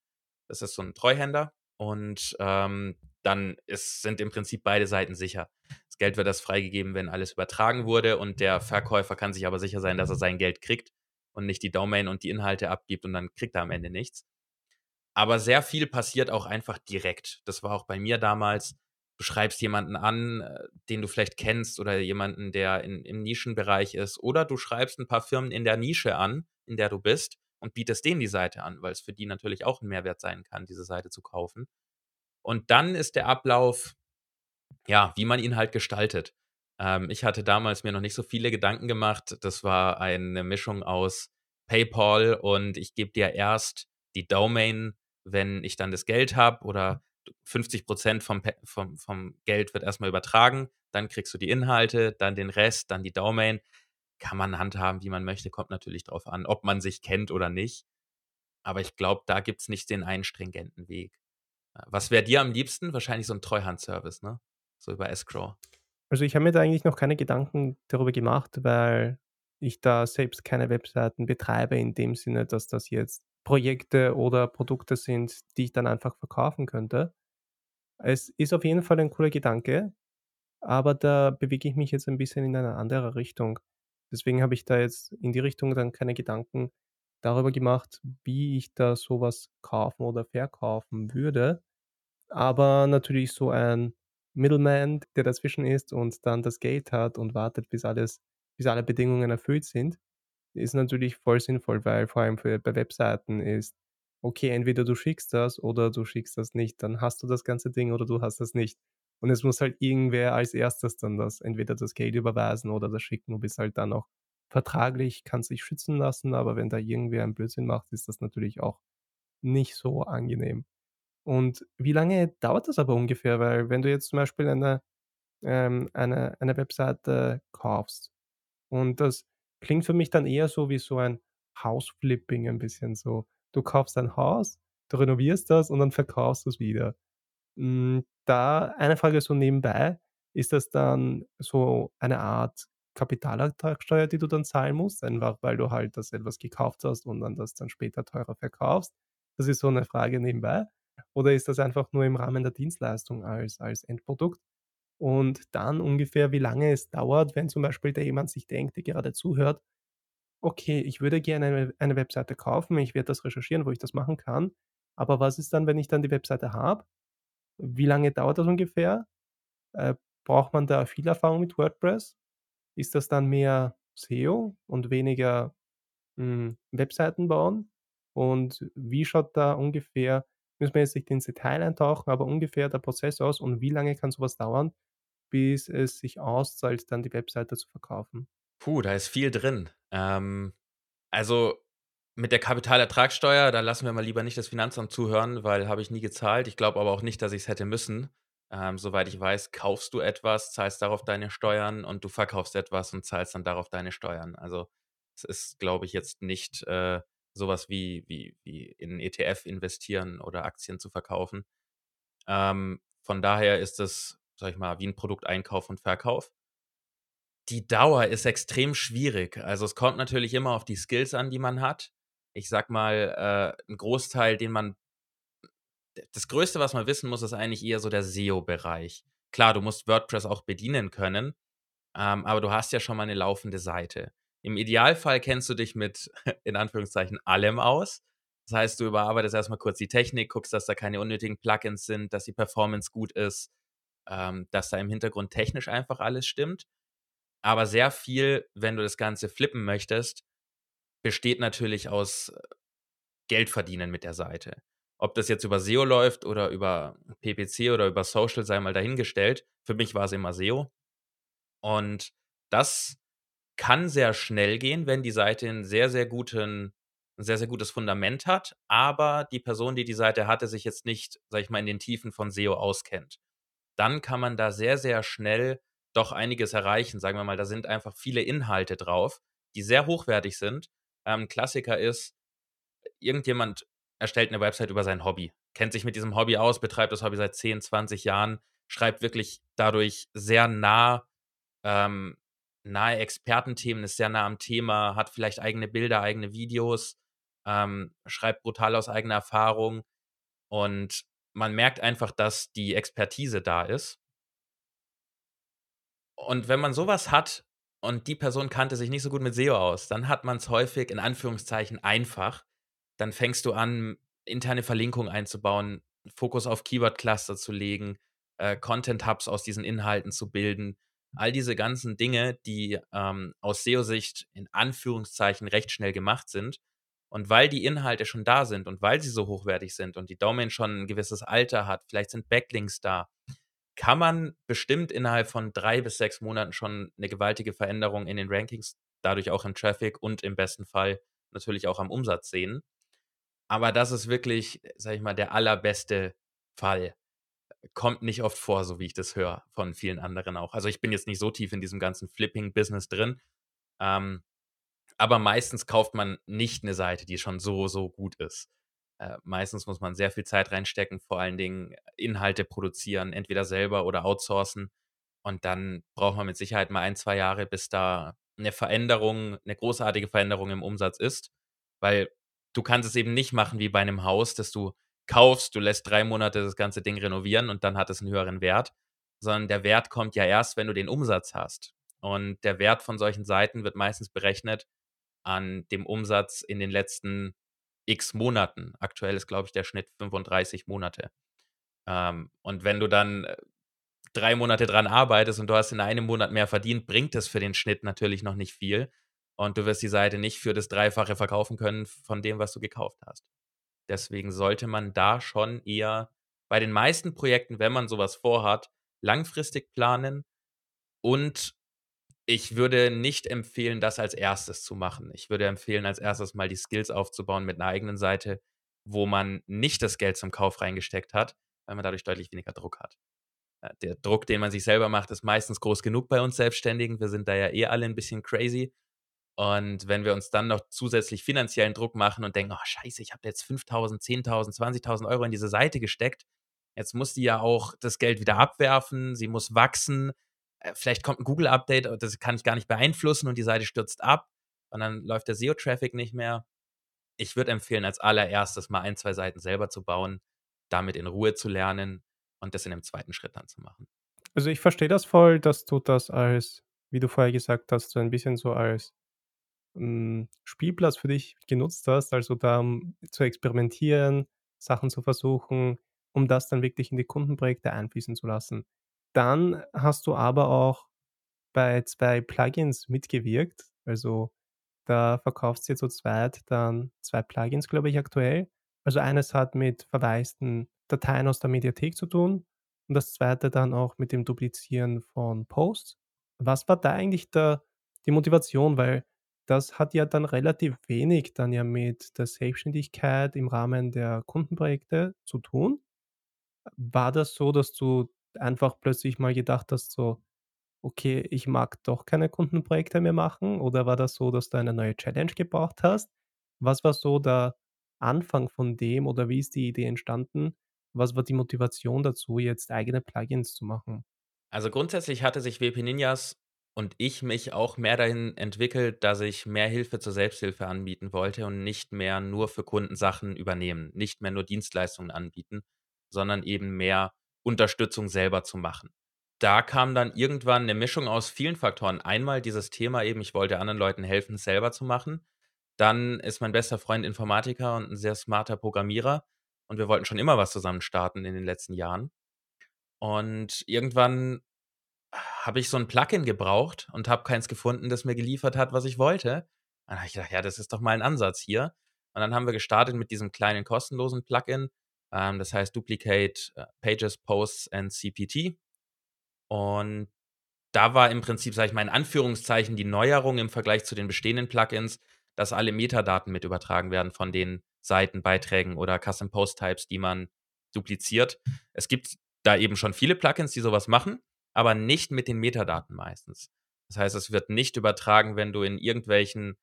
Das ist so 'n Treuhänder und, ähm, dann ist sind im Prinzip beide Seiten sicher. Das Geld wird erst freigegeben, wenn alles übertragen wurde und der Verkäufer kann sich aber sicher sein, dass er sein Geld kriegt und nicht die Domain und die Inhalte abgibt und dann kriegt er am Ende nichts. Aber sehr viel passiert auch einfach direkt. Das war auch bei mir damals. Du schreibst jemanden an, äh, den du vielleicht kennst oder jemanden, der in im Nischenbereich ist. Oder du schreibst 'n paar Firmen in der Nische an, in der du bist und bietest denen die Seite an, weil's für die natürlich auch 'n Mehrwert sein kann, diese Seite zu kaufen. Und dann ist der Ablauf, ja, wie man ihn halt gestaltet. Ähm, ich hatte damals mir noch nicht so viele Gedanken gemacht. Das war eine Mischung aus PayPal und ich gebe dir erst die Domain, wenn ich dann das Geld habe oder 50 vom, vom, vom Geld wird erstmal übertragen, dann kriegst du die Inhalte, dann den Rest, dann die Domain. Kann man handhaben, wie man möchte, kommt natürlich darauf an, ob man sich kennt oder nicht. Aber ich glaube, da gibt es nicht den einen stringenten Weg. Äh, was wäre dir am liebsten? Wahrscheinlich so ein Treuhandservice, ne? So über Escrow. Also ich habe mir da eigentlich noch keine Gedanken darüber gemacht, weil ich da selbst keine Webseiten betreibe in dem Sinne, dass das jetzt Projekte oder Produkte sind, die ich dann einfach verkaufen könnte. Es ist auf jeden Fall ein cooler Gedanke, aber da bewege ich mich jetzt ein bisschen in eine andere Richtung. Deswegen habe ich da jetzt in die Richtung dann keine Gedanken darüber gemacht, wie ich da sowas kaufen oder verkaufen würde. Aber natürlich so ein Middleman, der dazwischen ist und dann das Geld hat und wartet, bis alles bis alle Bedingungen erfüllt sind, ist natürlich voll sinnvoll, weil vor allem für bei Webseiten ist, okay, entweder du schickst das oder du schickst das nicht, dann hast du das ganze Ding oder du hast das nicht. Und es muss halt irgendwer als Erstes dann das entweder das Geld überweisen oder das schicken. Du bist halt dann auch vertraglich, kannst dich schützen lassen, aber wenn da irgendwer einen Blödsinn macht, ist das natürlich auch nicht so angenehm. Und wie lange dauert das aber ungefähr? Weil wenn du jetzt zum Beispiel eine, ähm, eine, eine Webseite kaufst und das klingt für mich dann eher so wie so ein House-Flipping ein bisschen so. Du kaufst ein Haus, du renovierst das und dann verkaufst du es wieder. Hm, da eine Frage so nebenbei, ist das dann so eine Art Kapitalertragssteuer, die du dann zahlen musst, einfach weil du halt das etwas gekauft hast und dann das dann später teurer verkaufst? Das ist so eine Frage nebenbei. Oder ist das einfach nur im Rahmen der Dienstleistung als als Endprodukt? Und dann ungefähr, wie lange es dauert, wenn zum Beispiel da jemand sich denkt, der gerade zuhört: „Okay, ich würde gerne eine eine Webseite kaufen. Ich werde das recherchieren, wo ich das machen kann. Aber was ist dann, wenn ich dann die Webseite habe? Wie lange dauert das ungefähr? Äh, braucht man da viel Erfahrung mit WordPress? Ist das dann mehr SEO und weniger, hm, Webseiten bauen? Und wie schaut da ungefähr müssen wir jetzt nicht ins Detail eintauchen, aber ungefähr der Prozess aus und wie lange kann sowas dauern, bis es sich auszahlt, dann die Webseite zu verkaufen? Puh, da ist viel drin. Ähm, also mit der Kapitalertragssteuer, da lassen wir mal lieber nicht das Finanzamt zuhören, weil habe ich nie gezahlt. Ich glaube aber auch nicht, dass ich es hätte müssen. Ähm, soweit ich weiß, kaufst du etwas, zahlst darauf deine Steuern und du verkaufst etwas und zahlst dann darauf deine Steuern. Also es ist, glaube ich, jetzt nicht äh, sowas wie, wie, wie in ETF investieren oder Aktien zu verkaufen. Ähm, von daher ist es, sag ich mal, wie ein Produkteinkauf und Verkauf. Die Dauer ist extrem schwierig. Also es kommt natürlich immer auf die Skills an, die man hat. Ich sag mal, äh, ein Großteil, den man das Größte, was man wissen muss, ist eigentlich eher so der SEO-Bereich. Klar, du musst WordPress auch bedienen können, ähm, aber du hast ja schon mal eine laufende Seite. Im Idealfall kennst du dich mit, in Anführungszeichen, allem aus. Das heißt, du überarbeitest erstmal kurz die Technik, guckst, dass da keine unnötigen Plugins sind, dass die Performance gut ist, ähm, dass da im Hintergrund technisch einfach alles stimmt. Aber sehr viel, wenn du das Ganze flippen möchtest, besteht natürlich aus äh, Geld verdienen mit der Seite. Ob das jetzt über SEO läuft oder über PPC oder über Social, sei mal dahingestellt. Für mich war es immer SEO. Und das kann sehr schnell gehen, wenn die Seite ein sehr, sehr guten ein sehr, sehr gutes Fundament hat, aber die Person, die die Seite hatte, sich jetzt nicht, sage ich mal, in den Tiefen von SEO auskennt. Dann kann man da sehr, sehr schnell doch einiges erreichen. Sagen wir mal, da sind einfach viele Inhalte drauf, die sehr hochwertig sind. Ähm, Klassiker ist, irgendjemand erstellt eine Website über sein Hobby, kennt sich mit diesem Hobby aus, betreibt das Hobby seit 10, 20 Jahren, schreibt wirklich dadurch sehr nah, ähm, nahe Expertenthemen, ist sehr nah am Thema, hat vielleicht eigene Bilder, eigene Videos, ähm, schreibt brutal aus eigener Erfahrung und man merkt einfach, dass die Expertise da ist. Und wenn man sowas hat und die Person kannte sich nicht so gut mit SEO aus, dann hat man es häufig in Anführungszeichen einfach, dann fängst du an, interne Verlinkungen einzubauen, Fokus auf Keyword-Cluster zu legen, äh, Content-Hubs aus diesen Inhalten zu bilden. All diese ganzen Dinge, die ähm, aus SEO-Sicht in Anführungszeichen recht schnell gemacht sind. Und weil die Inhalte schon da sind und weil sie so hochwertig sind und die Domain schon ein gewisses Alter hat, vielleicht sind Backlinks da, kann man bestimmt innerhalb von drei bis sechs Monaten schon eine gewaltige Veränderung in den Rankings, dadurch auch im Traffic und im besten Fall natürlich auch am Umsatz sehen. Aber das ist wirklich, sag ich mal, der allerbeste Fall. Kommt nicht oft vor, so wie ich das höre von vielen anderen auch. Also ich bin jetzt nicht so tief in diesem ganzen Flipping-Business drin. Ähm, aber meistens kauft man nicht eine Seite, die schon so, so gut ist. Äh, meistens muss man sehr viel Zeit reinstecken, vor allen Dingen Inhalte produzieren, entweder selber oder outsourcen. Und dann braucht man mit Sicherheit mal ein, zwei Jahre, bis da eine Veränderung, eine großartige Veränderung im Umsatz ist. Weil du kannst es eben nicht machen wie bei einem Haus, dass du kaufst, du lässt drei Monate das ganze Ding renovieren und dann hat es einen höheren Wert, sondern der Wert kommt ja erst, wenn du den Umsatz hast. Und der Wert von solchen Seiten wird meistens berechnet an dem Umsatz in den letzten x Monaten. Aktuell ist, glaube ich, der Schnitt 35 Monate. Ähm, und wenn du dann äh, drei Monate dran arbeitest und du hast in einem Monat mehr verdient, bringt es für den Schnitt natürlich noch nicht viel. Und du wirst die Seite nicht für das Dreifache verkaufen können von dem, was du gekauft hast. Deswegen sollte man da schon eher bei den meisten Projekten, wenn man sowas vorhat, langfristig planen und ich würde nicht empfehlen, das als erstes zu machen. Ich würde empfehlen, als erstes mal die Skills aufzubauen mit einer eigenen Seite, wo man nicht das Geld zum Kauf reingesteckt hat, weil man dadurch deutlich weniger Druck hat. Äh, der Druck, den man sich selber macht, ist meistens groß genug bei uns Selbstständigen. Wir sind da ja eh alle ein bisschen crazy. Und wenn wir uns dann noch zusätzlich finanziellen Druck machen und denken, oh scheiße, ich habe jetzt 5.000, 10.000, 20.000 Euro in diese Seite gesteckt, jetzt muss die ja auch das Geld wieder abwerfen, sie muss wachsen, äh, vielleicht kommt ein Google-Update, das kann ich gar nicht beeinflussen und die Seite stürzt ab und dann läuft der SEO-Traffic nicht mehr. Ich würde empfehlen, als allererstes mal ein, zwei Seiten selber zu bauen, damit in Ruhe zu lernen und das in einem zweiten Schritt dann zu machen. Also ich verstehe das voll, dass du das als, wie du vorher gesagt hast, so ein bisschen so als Spielplatz für dich genutzt hast, also da um zu experimentieren, Sachen zu versuchen, um das dann wirklich in die Kundenprojekte einfließen zu lassen. Dann hast du aber auch bei zwei Plugins mitgewirkt. Also da verkaufst du zu zweit dann zwei Plugins, glaube ich, aktuell. Also eines hat mit verwaisten Dateien aus der Mediathek zu tun und das zweite dann auch mit dem Duplizieren von Posts. Was war da eigentlich der, die Motivation? Weil das hat ja dann relativ wenig dann ja mit der Selbstständigkeit im Rahmen der Kundenprojekte zu tun. War das so, dass du einfach plötzlich mal gedacht hast, so, okay, ich mag doch keine Kundenprojekte mehr machen? Oder war das so, dass du eine neue Challenge gebraucht hast? Was war so der Anfang von dem oder wie ist die Idee entstanden? Was war die Motivation dazu, jetzt eigene Plugins zu machen? Also grundsätzlich hatte sich WP Ninjas und ich mich auch mehr dahin entwickelt, dass ich mehr Hilfe zur Selbsthilfe anbieten wollte und nicht mehr nur für Kunden Sachen übernehmen, nicht mehr nur Dienstleistungen anbieten, sondern eben mehr Unterstützung selber zu machen. Da kam dann irgendwann eine Mischung aus vielen Faktoren. Einmal dieses Thema eben, ich wollte anderen Leuten helfen, es selber zu machen. Dann ist mein bester Freund Informatiker und ein sehr smarter Programmierer und wir wollten schon immer was zusammen starten in den letzten Jahren. Und irgendwann habe ich so ein Plugin gebraucht und habe keins gefunden, das mir geliefert hat, was ich wollte. Dann habe ich gedacht, ja, das ist doch mal ein Ansatz hier. Und dann haben wir gestartet mit diesem kleinen kostenlosen Plugin, ähm, das heißt Duplicate äh, Pages, Posts and CPT. Und da war im Prinzip, sage ich mal in Anführungszeichen, die Neuerung im Vergleich zu den bestehenden Plugins, dass alle Metadaten mit übertragen werden von den Seiten, Beiträgen oder Custom Post Types, die man dupliziert. Es gibt da eben schon viele Plugins, die sowas machen, aber nicht mit den Metadaten meistens. Das heißt, es wird nicht übertragen, wenn du in irgendwelchen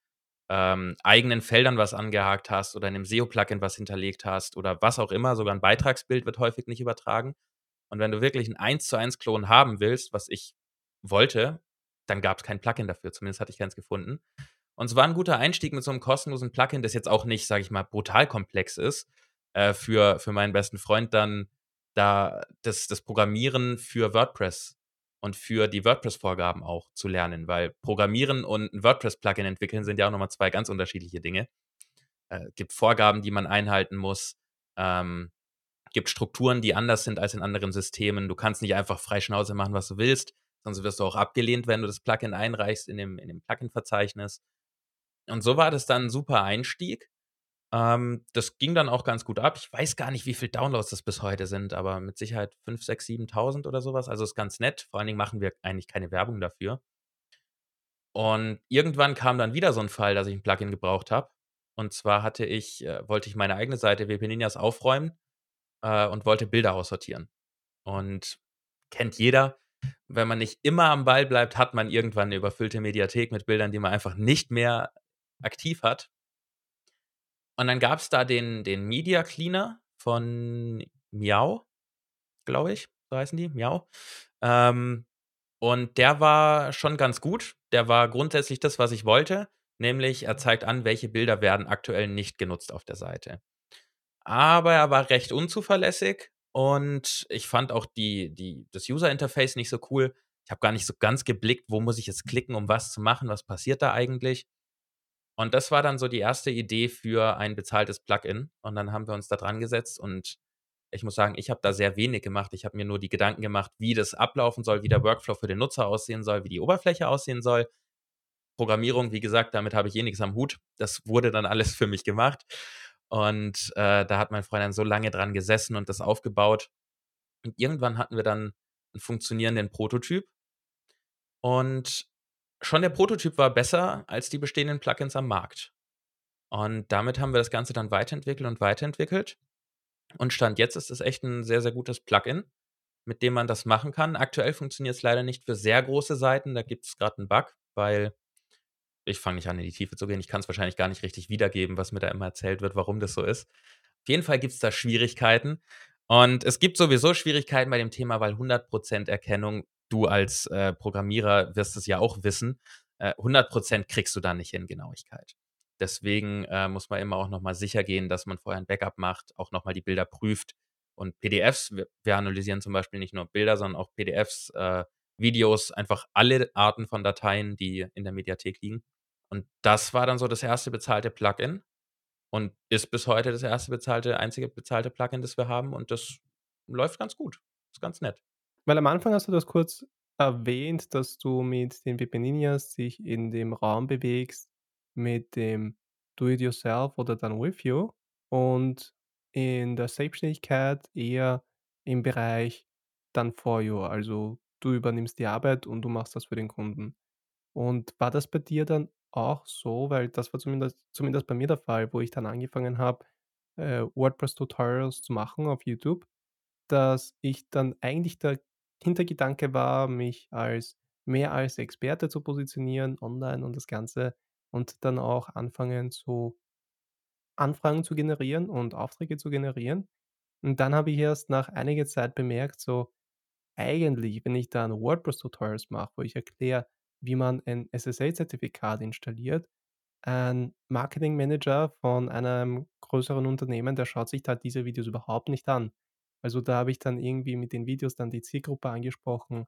ähm, eigenen Feldern was angehakt hast oder in einem SEO-Plugin was hinterlegt hast oder was auch immer, sogar ein Beitragsbild wird häufig nicht übertragen. Und wenn du wirklich einen 1 zu 1 Klon haben willst, was ich wollte, dann gab es kein Plugin dafür, zumindest hatte ich keins gefunden. Und es war ein guter Einstieg mit so einem kostenlosen Plugin, das jetzt auch nicht, sage ich mal, brutal komplex ist, äh, für, für meinen besten Freund dann da das, das Programmieren für WordPress und für die WordPress-Vorgaben auch zu lernen, weil Programmieren und ein WordPress-Plugin entwickeln sind ja auch nochmal zwei ganz unterschiedliche Dinge. Äh, gibt Vorgaben, die man einhalten muss, ähm, gibt Strukturen, die anders sind als in anderen Systemen. Du kannst nicht einfach frei Schnauze machen, was du willst, sonst wirst du auch abgelehnt, wenn du das Plugin einreichst in dem, in dem Plugin-Verzeichnis. Und so war das dann ein super Einstieg. Ähm, das ging dann auch ganz gut ab. Ich weiß gar nicht, wie viel Downloads das bis heute sind, aber mit Sicherheit 5, 6, 7.000 oder sowas. Also ist ganz nett. Vor allen Dingen machen wir eigentlich keine Werbung dafür. Und irgendwann kam dann wieder so ein Fall, dass ich ein Plugin gebraucht habe. Und zwar hatte ich äh, wollte ich meine eigene Seite WP Ninjas aufräumen, äh, und wollte Bilder aussortieren. Und kennt jeder, wenn man nicht immer am Ball bleibt, hat man irgendwann eine überfüllte Mediathek mit Bildern, die man einfach nicht mehr aktiv hat. Und dann gab es da den, den Media Cleaner von Miau, glaube ich, so heißen die, Miau. Ähm, und der war schon ganz gut. Der war grundsätzlich das, was ich wollte, nämlich er zeigt an, welche Bilder werden aktuell nicht genutzt auf der Seite. Aber er war recht unzuverlässig und ich fand auch die, die, das User-Interface nicht so cool. Ich habe gar nicht so ganz geblickt, wo muss ich jetzt klicken, um was zu machen, was passiert da eigentlich. Und das war dann so die erste Idee für ein bezahltes Plugin. Und dann haben wir uns da dran gesetzt und ich muss sagen, ich habe da sehr wenig gemacht. Ich habe mir nur die Gedanken gemacht, wie das ablaufen soll, wie der Workflow für den Nutzer aussehen soll, wie die Oberfläche aussehen soll. Programmierung, wie gesagt, damit habe ich eh nichts am Hut. Das wurde dann alles für mich gemacht. Und äh, da hat mein Freund dann so lange dran gesessen und das aufgebaut. Und irgendwann hatten wir dann einen funktionierenden Prototyp. Und schon der Prototyp war besser als die bestehenden Plugins am Markt. Und damit haben wir das Ganze dann weiterentwickelt und weiterentwickelt. Und Stand jetzt ist es echt ein sehr, sehr gutes Plugin, mit dem man das machen kann. Aktuell funktioniert es leider nicht für sehr große Seiten. Da gibt es gerade einen Bug, weil ich fange nicht an, in die Tiefe zu gehen. Ich kann es wahrscheinlich gar nicht richtig wiedergeben, was mir da immer erzählt wird, warum das so ist. Auf jeden Fall gibt es da Schwierigkeiten. Und es gibt sowieso Schwierigkeiten bei dem Thema, weil 100% Erkennung, du als äh, Programmierer wirst es ja auch wissen, äh, 100% kriegst du da nicht in Genauigkeit. Deswegen äh, muss man immer auch nochmal sicher gehen, dass man vorher ein Backup macht, auch nochmal die Bilder prüft. Und PDFs, wir, wir, analysieren zum Beispiel nicht nur Bilder, sondern auch PDFs, äh, Videos, einfach alle Arten von Dateien, die in der Mediathek liegen. Und das war dann so das erste bezahlte Plugin und ist bis heute das erste bezahlte, einzige bezahlte Plugin, das wir haben. Und das läuft ganz gut. Ist ganz nett. Weil am Anfang hast du das kurz erwähnt, dass du mit den PP Ninjas sich in dem Raum bewegst mit dem Do-it-yourself oder dann with you und in der Selbstständigkeit eher im Bereich dann for you. Also du übernimmst die Arbeit und du machst das für den Kunden. Und war das bei dir dann auch so, weil das war zumindest, zumindest bei mir der Fall, wo ich dann angefangen habe, äh, WordPress-Tutorials zu machen auf YouTube, dass ich dann eigentlich der Hintergedanke war, mich als mehr als Experte zu positionieren online und das Ganze und dann auch anfangen zu Anfragen zu generieren und Aufträge zu generieren. Und dann habe ich erst nach einiger Zeit bemerkt, so eigentlich, wenn ich dann WordPress-Tutorials mache, wo ich erkläre, wie man ein SSL-Zertifikat installiert, ein Marketing-Manager von einem größeren Unternehmen, der schaut sich da diese Videos überhaupt nicht an. Also da habe ich dann irgendwie mit den Videos dann die Zielgruppe angesprochen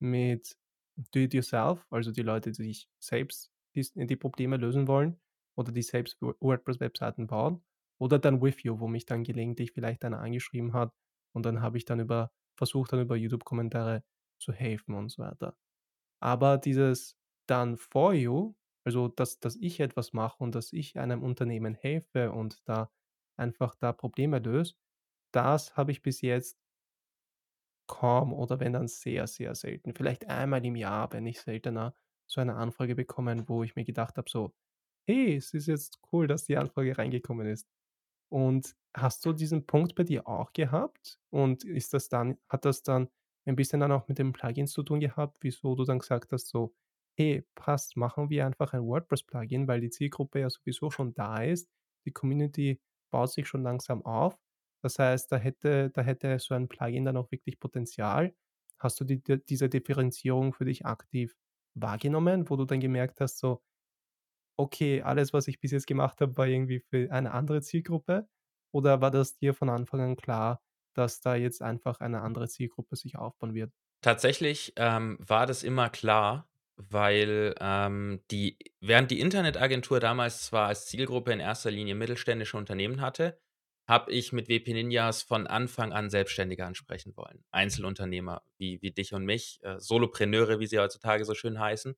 mit Do-it-yourself, also die Leute, die sich selbst die, die Probleme lösen wollen oder die selbst WordPress-Webseiten bauen. Oder dann With You, wo mich dann gelegentlich vielleicht einer angeschrieben hat und dann habe ich dann über versucht, dann über YouTube-Kommentare zu helfen und so weiter. Aber dieses dann for you, also dass, dass ich etwas mache und dass ich einem Unternehmen helfe und da einfach da Probleme löse, das habe ich bis jetzt kaum oder wenn dann sehr, sehr selten. Vielleicht einmal im Jahr, wenn ich seltener so eine Anfrage bekommen, wo ich mir gedacht habe, so, hey, es ist jetzt cool, dass die Anfrage reingekommen ist. Und hast du diesen Punkt bei dir auch gehabt? Und ist das dann, hat das dann ein bisschen dann auch mit dem Plugins zu tun gehabt, wieso du dann gesagt hast, so, hey, passt, machen wir einfach ein WordPress-Plugin, weil die Zielgruppe ja sowieso schon da ist. Die Community baut sich schon langsam auf. Das heißt, da hätte, da hätte so ein Plugin dann auch wirklich Potenzial. Hast du die, diese Differenzierung für dich aktiv wahrgenommen, wo du dann gemerkt hast, so, okay, alles, was ich bis jetzt gemacht habe, war irgendwie für eine andere Zielgruppe? Oder war das dir von Anfang an klar, dass da jetzt einfach eine andere Zielgruppe sich aufbauen wird? Tatsächlich ähm, war das immer klar, weil ähm, die, während die Internetagentur damals zwar als Zielgruppe in erster Linie mittelständische Unternehmen hatte, habe ich mit WP Ninjas von Anfang an Selbstständige ansprechen wollen. Einzelunternehmer wie, wie dich und mich, äh, Solopreneure, wie sie heutzutage so schön heißen.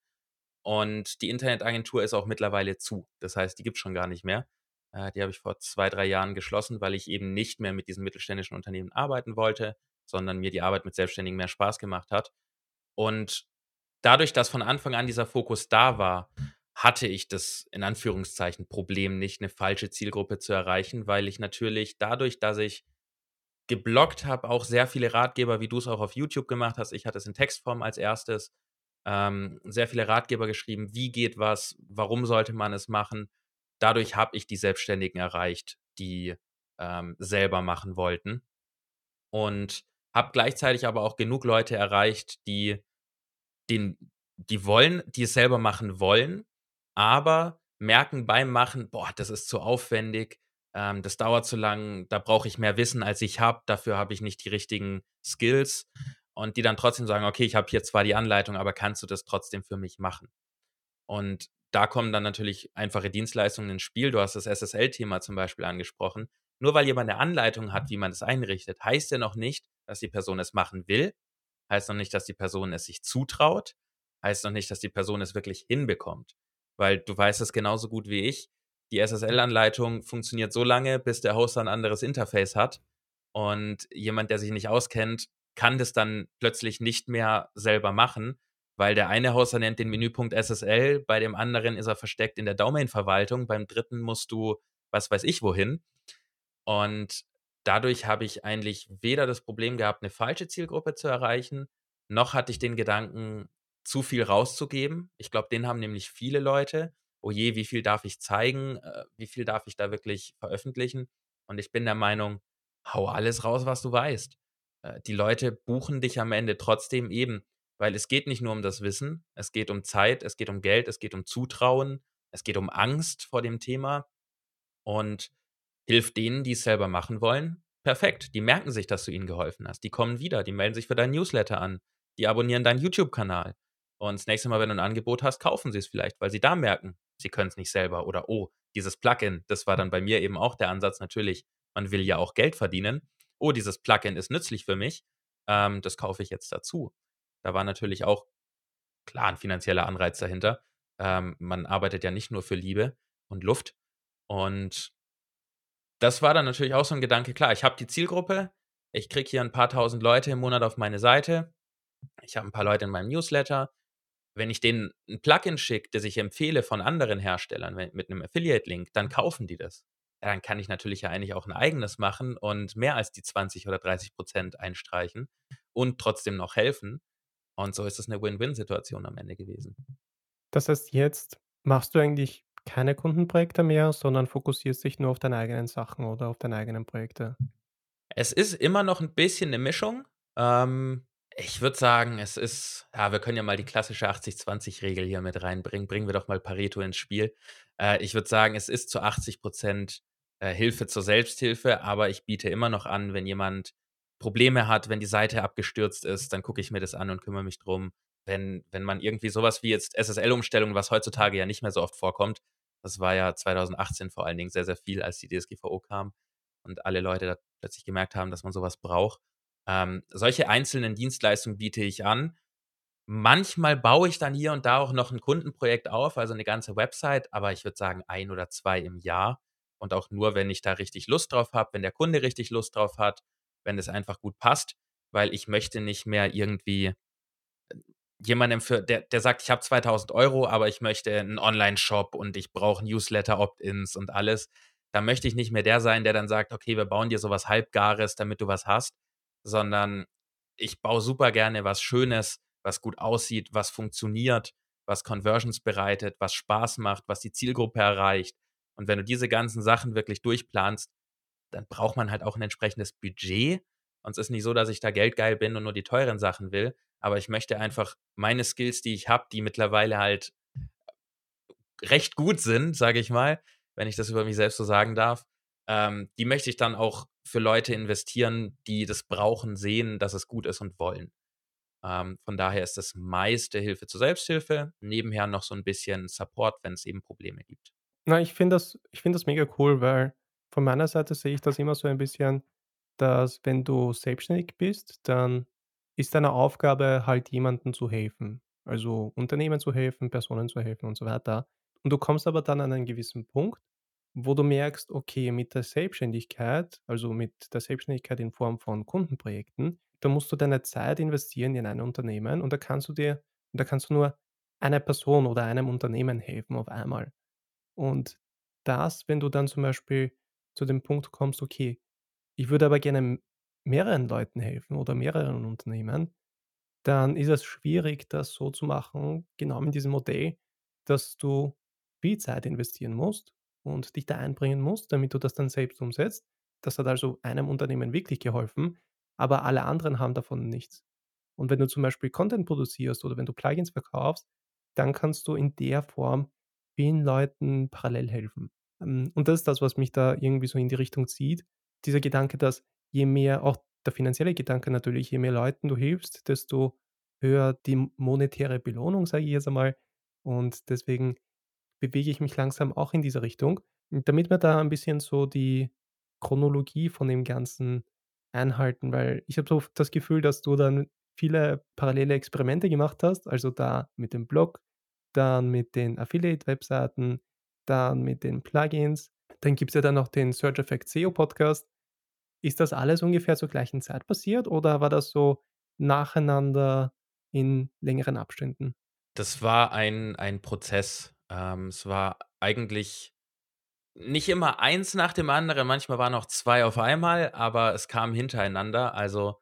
Und die Internetagentur ist auch mittlerweile zu. Das heißt, die gibt es schon gar nicht mehr. Äh, die habe ich vor 2, 3 Jahren geschlossen, weil ich eben nicht mehr mit diesen mittelständischen Unternehmen arbeiten wollte, sondern mir die Arbeit mit Selbstständigen mehr Spaß gemacht hat. Und dadurch, dass von Anfang an dieser Fokus da war, hatte ich das in Anführungszeichen Problem nicht, eine falsche Zielgruppe zu erreichen, weil ich natürlich dadurch, dass ich geblockt habe, auch sehr viele Ratgeber, wie du es auch auf YouTube gemacht hast. Ich hatte es in Textform als erstes. Ähm, sehr viele Ratgeber geschrieben, wie geht was, warum sollte man es machen. Dadurch habe ich die Selbstständigen erreicht, die ähm, selber machen wollten. Und habe gleichzeitig aber auch genug Leute erreicht, die, den, die wollen, die es selber machen wollen, aber merken beim Machen, boah, das ist zu aufwendig, ähm, das dauert zu lang, da brauche ich mehr Wissen, als ich habe, dafür habe ich nicht die richtigen Skills und die dann trotzdem sagen, okay, ich habe hier zwar die Anleitung, aber kannst du das trotzdem für mich machen? Und da kommen dann natürlich einfache Dienstleistungen ins Spiel. Du hast das SSL-Thema zum Beispiel angesprochen. Nur weil jemand eine Anleitung hat, wie man es einrichtet, heißt ja noch nicht, dass die Person es machen will, heißt noch nicht, dass die Person es sich zutraut, heißt noch nicht, dass die Person es wirklich hinbekommt. Weil du weißt es genauso gut wie ich, die SSL-Anleitung funktioniert so lange, bis der Hoster ein anderes Interface hat. Und jemand, der sich nicht auskennt, kann das dann plötzlich nicht mehr selber machen, weil der eine Hoster nennt den Menüpunkt SSL, bei dem anderen ist er versteckt in der Domain-Verwaltung, beim dritten musst du, was weiß ich wohin. Und dadurch habe ich eigentlich weder das Problem gehabt, eine falsche Zielgruppe zu erreichen, noch hatte ich den Gedanken, zu viel rauszugeben. Ich glaube, den haben nämlich viele Leute. Oh je, wie viel darf ich zeigen? Äh, wie viel darf ich da wirklich veröffentlichen? Und ich bin der Meinung, hau alles raus, was du weißt. Äh, die Leute buchen dich am Ende trotzdem eben, weil es geht nicht nur um das Wissen, es geht um Zeit, es geht um Geld, es geht um Zutrauen, es geht um Angst vor dem Thema und hilft denen, die es selber machen wollen. Perfekt, die merken sich, dass du ihnen geholfen hast. Die kommen wieder, die melden sich für dein Newsletter an, die abonnieren deinen YouTube-Kanal. Und das nächste Mal, wenn du ein Angebot hast, kaufen sie es vielleicht, weil sie da merken, sie können es nicht selber. Oder oh, dieses Plugin, das war dann bei mir eben auch der Ansatz natürlich, man will ja auch Geld verdienen. Oh, dieses Plugin ist nützlich für mich, ähm, das kaufe ich jetzt dazu. Da war natürlich auch klar ein finanzieller Anreiz dahinter. Ähm, man arbeitet ja nicht nur für Liebe und Luft. Und das war dann natürlich auch so ein Gedanke, klar, ich habe die Zielgruppe, ich kriege hier ein paar tausend Leute im Monat auf meine Seite, ich habe ein paar Leute in meinem Newsletter, wenn ich denen ein Plugin schicke, das ich empfehle von anderen Herstellern mit einem Affiliate-Link, dann kaufen die das. Dann kann ich natürlich ja eigentlich auch ein eigenes machen und mehr als die 20 oder 30 Prozent einstreichen und trotzdem noch helfen. Und so ist es eine Win-Win-Situation am Ende gewesen. Das heißt, jetzt machst du eigentlich keine Kundenprojekte mehr, sondern fokussierst dich nur auf deine eigenen Sachen oder auf deine eigenen Projekte? Es ist immer noch ein bisschen eine Mischung. Ähm, ich würde sagen, es ist ja, wir können ja mal die klassische 80-20-Regel hier mit reinbringen. Bringen wir doch mal Pareto ins Spiel. Äh, ich würde sagen, es ist zu 80% äh, Hilfe zur Selbsthilfe, aber ich biete immer noch an, wenn jemand Probleme hat, wenn die Seite abgestürzt ist, dann gucke ich mir das an und kümmere mich drum. Wenn wenn man irgendwie sowas wie jetzt SSL-Umstellung, was heutzutage ja nicht mehr so oft vorkommt, das war ja 2018 vor allen Dingen sehr, sehr viel, als die DSGVO kam und alle Leute da plötzlich gemerkt haben, dass man sowas braucht. Ähm, solche einzelnen Dienstleistungen biete ich an. Manchmal baue ich dann hier und da auch noch ein Kundenprojekt auf, also eine ganze Website, aber ich würde sagen ein oder zwei im Jahr und auch nur, wenn ich da richtig Lust drauf habe, wenn der Kunde richtig Lust drauf hat, wenn es einfach gut passt, weil ich möchte nicht mehr irgendwie äh, jemandem für, der, der sagt, ich habe 2000 Euro, aber ich möchte einen Online-Shop und ich brauche Newsletter-Opt-ins und alles. Da möchte ich nicht mehr der sein, der dann sagt, okay, wir bauen dir sowas Halbgares, damit du was hast, sondern ich baue super gerne was Schönes, was gut aussieht, was funktioniert, was Conversions bereitet, was Spaß macht, was die Zielgruppe erreicht. Und wenn du diese ganzen Sachen wirklich durchplanst, dann braucht man halt auch ein entsprechendes Budget. Und es ist nicht so, dass ich da geldgeil bin und nur die teuren Sachen will, aber ich möchte einfach meine Skills, die ich habe, die mittlerweile halt recht gut sind, sage ich mal, wenn ich das über mich selbst so sagen darf, ähm, die möchte ich dann auch für Leute investieren, die das brauchen, sehen, dass es gut ist und wollen. Ähm, von daher ist das meiste Hilfe zur Selbsthilfe, nebenher noch so ein bisschen Support, wenn es eben Probleme gibt. Na, ich finde das, ich finde das mega cool, weil von meiner Seite sehe ich das immer so ein bisschen, dass wenn du selbstständig bist, dann ist deine Aufgabe halt jemandem zu helfen. Also Unternehmen zu helfen, Personen zu helfen und so weiter. Und du kommst aber dann an einen gewissen Punkt, wo du merkst, okay, mit der Selbstständigkeit, also mit der Selbstständigkeit in Form von Kundenprojekten, da musst du deine Zeit investieren in ein Unternehmen und da kannst du dir da kannst du nur einer Person oder einem Unternehmen helfen auf einmal. Und das, wenn du dann zum Beispiel zu dem Punkt kommst: „Okay, ich würde aber gerne mehreren Leuten helfen oder mehreren Unternehmen“, dann ist es schwierig, das so zu machen, genau mit diesem Modell, dass du viel Zeit investieren musst und dich da einbringen musst, damit du das dann selbst umsetzt. Das hat also einem Unternehmen wirklich geholfen, aber alle anderen haben davon nichts. Und wenn du zum Beispiel Content produzierst oder wenn du Plugins verkaufst, dann kannst du in der Form vielen Leuten parallel helfen. Ähm, und das ist das, was mich da irgendwie so in die Richtung zieht. Dieser Gedanke, dass je mehr auch der finanzielle Gedanke natürlich, je mehr Leuten du hilfst, desto höher die monetäre Belohnung, sage ich jetzt einmal. Und deswegen bewege ich mich langsam auch in diese Richtung. Damit wir da ein bisschen so die Chronologie von dem Ganzen einhalten, weil ich habe so das Gefühl, dass du dann viele parallele Experimente gemacht hast, also da mit dem Blog, dann mit den Affiliate-Webseiten, dann mit den Plugins. Dann gibt es ja dann noch den Search Effect SEO Podcast. Ist das alles ungefähr zur gleichen Zeit passiert oder war das so nacheinander in längeren Abständen? Das war ein ein Prozess. Ähm, es war eigentlich nicht immer eins nach dem anderen, manchmal waren auch 2 auf einmal, aber es kam hintereinander. Also,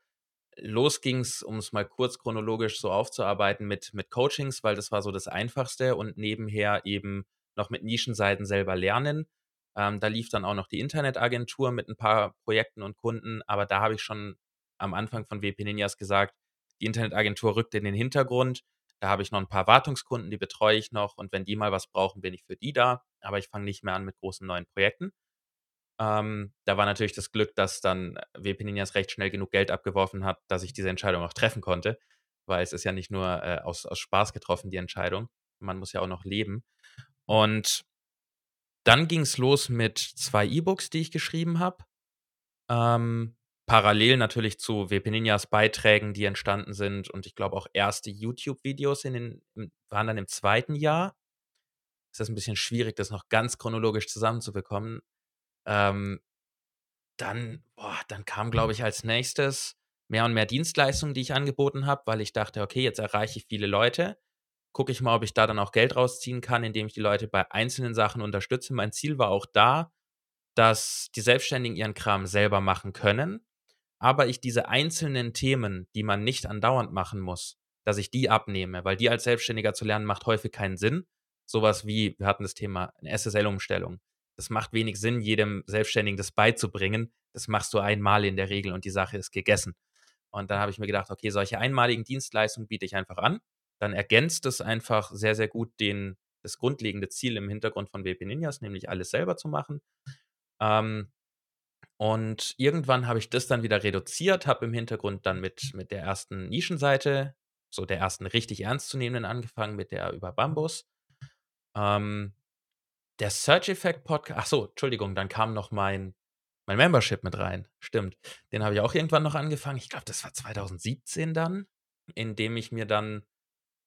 los ging's, um es mal kurz chronologisch so aufzuarbeiten, mit mit Coachings, weil das war so das Einfachste und nebenher eben noch mit Nischenseiten selber lernen. Ähm, da lief dann auch noch die Internetagentur mit ein paar Projekten und Kunden, aber da habe ich schon am Anfang von WP Ninjas gesagt, die Internetagentur rückt in den Hintergrund. Da habe ich noch ein paar Wartungskunden, die betreue ich noch und wenn die mal was brauchen, bin ich für die da, aber ich fange nicht mehr an mit großen neuen Projekten. Ähm, da war natürlich das Glück, dass dann WP Ninjas recht schnell genug Geld abgeworfen hat, dass ich diese Entscheidung auch treffen konnte, weil es ist ja nicht nur, äh, aus aus Spaß getroffen, die Entscheidung. Man muss ja auch noch leben. Und dann ging's los mit 2 E-Books, die ich geschrieben habe. Ähm, parallel natürlich zu WP Ninjas Beiträgen, die entstanden sind und ich glaube auch erste YouTube-Videos in den waren dann im zweiten Jahr. Es ist ein bisschen schwierig, das noch ganz chronologisch zusammenzubekommen. Ähm, dann boah, dann kam, glaube ich, als Nächstes mehr und mehr Dienstleistungen, die ich angeboten habe, weil ich dachte: „Okay, jetzt erreiche ich viele Leute. Gucke ich mal, ob ich da dann auch Geld rausziehen kann, indem ich die Leute bei einzelnen Sachen unterstütze.“ Mein Ziel war auch da, dass die Selbstständigen ihren Kram selber machen können, aber ich diese einzelnen Themen, die man nicht andauernd machen muss, dass ich die abnehme, weil die als Selbstständiger zu lernen, macht häufig keinen Sinn. Sowas wie, wir hatten das Thema SSL-Umstellung. Das macht wenig Sinn, jedem Selbstständigen das beizubringen. Das machst du einmal in der Regel und die Sache ist gegessen. Und dann habe ich mir gedacht: „Okay, solche einmaligen Dienstleistungen biete ich einfach an.“ Dann ergänzt es einfach sehr, sehr gut den das grundlegende Ziel im Hintergrund von WP Ninjas, nämlich alles selber zu machen. Ähm, und irgendwann habe ich das dann wieder reduziert, habe im Hintergrund dann mit mit der ersten Nischenseite, so der ersten richtig ernstzunehmenden angefangen, mit der über Bambus. Ähm, der Search Effect Podca ach so, Entschuldigung, dann kam noch mein mein Membership mit rein. Stimmt. Den habe ich auch irgendwann noch angefangen. Ich glaube, das war 2017 dann, indem ich mir dann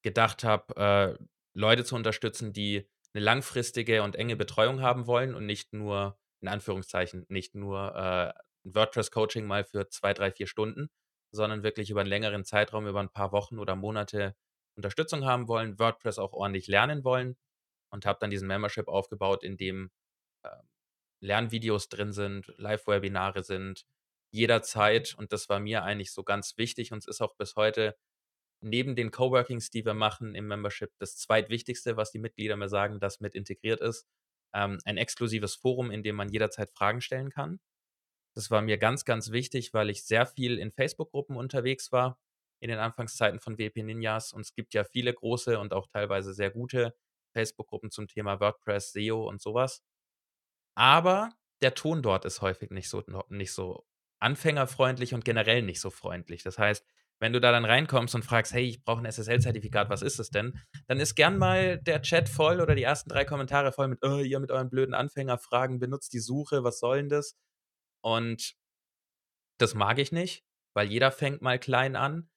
gedacht habe, äh, Leute zu unterstützen, die eine langfristige und enge Betreuung haben wollen und nicht nur in Anführungszeichen, nicht nur, äh, WordPress-Coaching mal für 2, 3, 4 Stunden, sondern wirklich über einen längeren Zeitraum, über ein paar Wochen oder Monate Unterstützung haben wollen, WordPress auch ordentlich lernen wollen und habe dann diesen Membership aufgebaut, in dem, ähm, Lernvideos drin sind, Live-Webinare sind, jederzeit. Und das war mir eigentlich so ganz wichtig und es ist auch bis heute neben den Coworkings, die wir machen im Membership, das Zweitwichtigste, was die Mitglieder mir sagen, das mit integriert ist, ähm, ein exklusives Forum, in dem man jederzeit Fragen stellen kann. Das war mir ganz, ganz wichtig, weil ich sehr viel in Facebook-Gruppen unterwegs war in den Anfangszeiten von WP Ninjas und es gibt ja viele große und auch teilweise sehr gute Facebook-Gruppen zum Thema WordPress, SEO und sowas. Aber der Ton dort ist häufig nicht so nicht so anfängerfreundlich und generell nicht so freundlich. Das heißt, wenn du da dann reinkommst und fragst: „Hey, ich brauche ein SSL-Zertifikat, was ist es denn?“ Dann ist gern mal der Chat voll oder die ersten 3 Kommentare voll mit: „Oh, ihr mit euren blöden Anfängerfragen, benutzt die Suche, was soll 'n das?“ Und das mag ich nicht, weil jeder fängt mal klein an.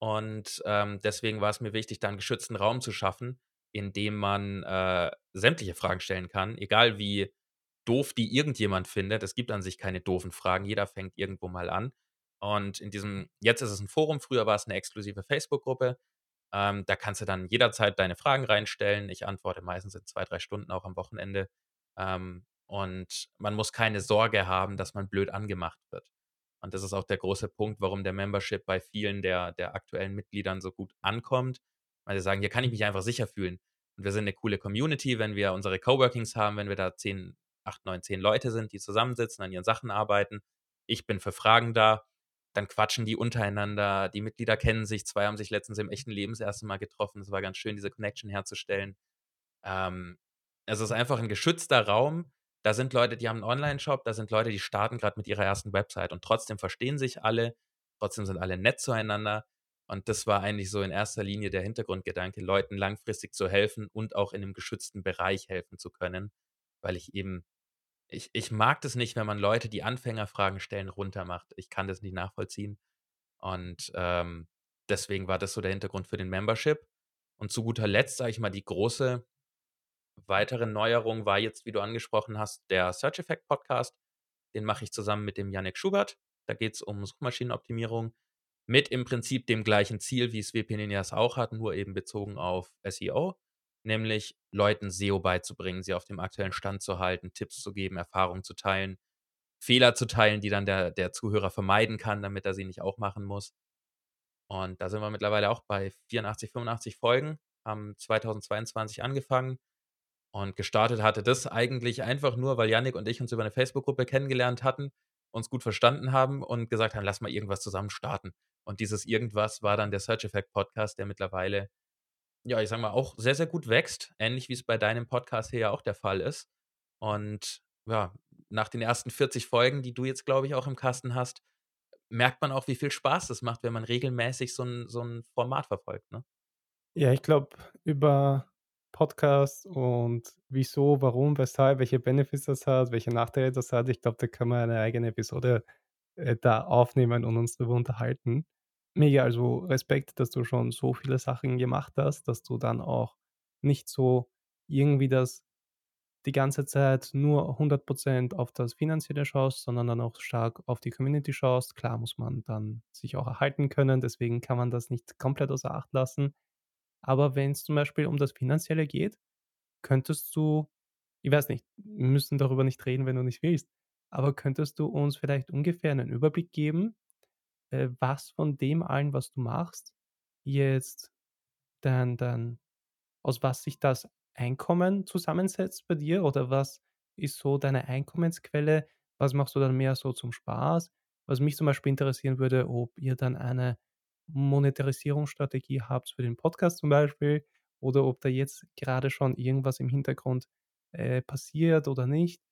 Und, ähm, deswegen war es mir wichtig, da 'n geschützten Raum zu schaffen, in dem man, äh, sämtliche Fragen stellen kann, egal wie doof die irgendjemand findet. Es gibt an sich keine doofen Fragen. Jeder fängt irgendwo mal an. Und in diesem, jetzt ist es ein Forum, früher war es eine exklusive Facebook-Gruppe. Ähm, da kannst du dann jederzeit deine Fragen reinstellen. Ich antworte meistens in zwei, drei Stunden auch am Wochenende. Ähm, und man muss keine Sorge haben, dass man blöd angemacht wird. Und das ist auch der große Punkt, warum der Membership bei vielen der, der aktuellen Mitgliedern so gut ankommt. Weil sie sagen, hier kann ich mich einfach sicher fühlen. Und wir sind eine coole Community, wenn wir unsere Coworkings haben, wenn wir da 10, 8, 9, 10 Leute sind, die zusammensitzen, an ihren Sachen arbeiten. Ich bin für Fragen da. Dann quatschen die untereinander. Die Mitglieder kennen sich. Zwei haben sich letztens im echten Leben das erste Mal getroffen. Es war ganz schön, diese Connection herzustellen. Ähm, es ist einfach ein geschützter Raum. Da sind Leute, die haben einen Online-Shop, da sind Leute, die starten gerade mit ihrer ersten Website und trotzdem verstehen sich alle, trotzdem sind alle nett zueinander. Und das war eigentlich so in erster Linie der Hintergrundgedanke, Leuten langfristig zu helfen und auch in einem geschützten Bereich helfen zu können, weil ich eben, ich, ich mag das nicht, wenn man Leute, die Anfängerfragen stellen, runtermacht. Ich kann das nicht nachvollziehen. Und ähm, deswegen war das so der Hintergrund für den Membership. Und zu guter Letzt, sage ich mal, die große weitere Neuerung war jetzt, wie du angesprochen hast, der Search Effect Podcast. Den mache ich zusammen mit dem Yannick Schubert. Da geht es um Suchmaschinenoptimierung mit im Prinzip dem gleichen Ziel, wie es WP Ninjas auch hat, nur eben bezogen auf SEO, nämlich Leuten SEO beizubringen, sie auf dem aktuellen Stand zu halten, Tipps zu geben, Erfahrungen zu teilen, Fehler zu teilen, die dann der, der Zuhörer vermeiden kann, damit er sie nicht auch machen muss. Und da sind wir mittlerweile auch bei 84, 85 Folgen, haben 2022 angefangen und gestartet hatte das eigentlich einfach nur, weil Yannick und ich uns über eine Facebook-Gruppe kennengelernt hatten, uns gut verstanden haben und gesagt haben, lass mal irgendwas zusammen starten. Und dieses irgendwas war dann der Search Effect Podcast, der mittlerweile, ja, ich sag mal, auch sehr, sehr gut wächst. Ähnlich wie es bei deinem Podcast hier ja auch der Fall ist. Und ja, nach den ersten 40 Folgen, die du jetzt, glaube ich, auch im Kasten hast, merkt man auch, wie viel Spaß das macht, wenn man regelmäßig so ein, so ein Format verfolgt. Ne? Ja, ich glaube, über Podcasts und wieso, warum, weshalb, welche Benefits das hat, welche Nachteile das hat, ich glaube, da kann man eine eigene Episode äh, da aufnehmen und uns darüber unterhalten. Mega, also Respekt, dass du schon so viele Sachen gemacht hast, dass du dann auch nicht so irgendwie das die ganze Zeit nur 100% auf das Finanzielle schaust, sondern dann auch stark auf die Community schaust. Klar muss man dann sich auch erhalten können, deswegen kann man das nicht komplett außer Acht lassen. Aber wenn es zum Beispiel um das Finanzielle geht, könntest du, ich weiß nicht, wir müssen darüber nicht reden, wenn du nicht willst, aber könntest du uns vielleicht ungefähr einen Überblick geben, äh, was von dem allen, was du machst, jetzt dann, dann, aus was sich das Einkommen zusammensetzt bei dir oder was ist so deine Einkommensquelle? Was machst du dann mehr so zum Spaß? Was mich zum Beispiel interessieren würde, ob ihr dann eine Monetarisierungsstrategie habt für den Podcast zum Beispiel oder ob da jetzt gerade schon irgendwas im Hintergrund äh, passiert oder nicht.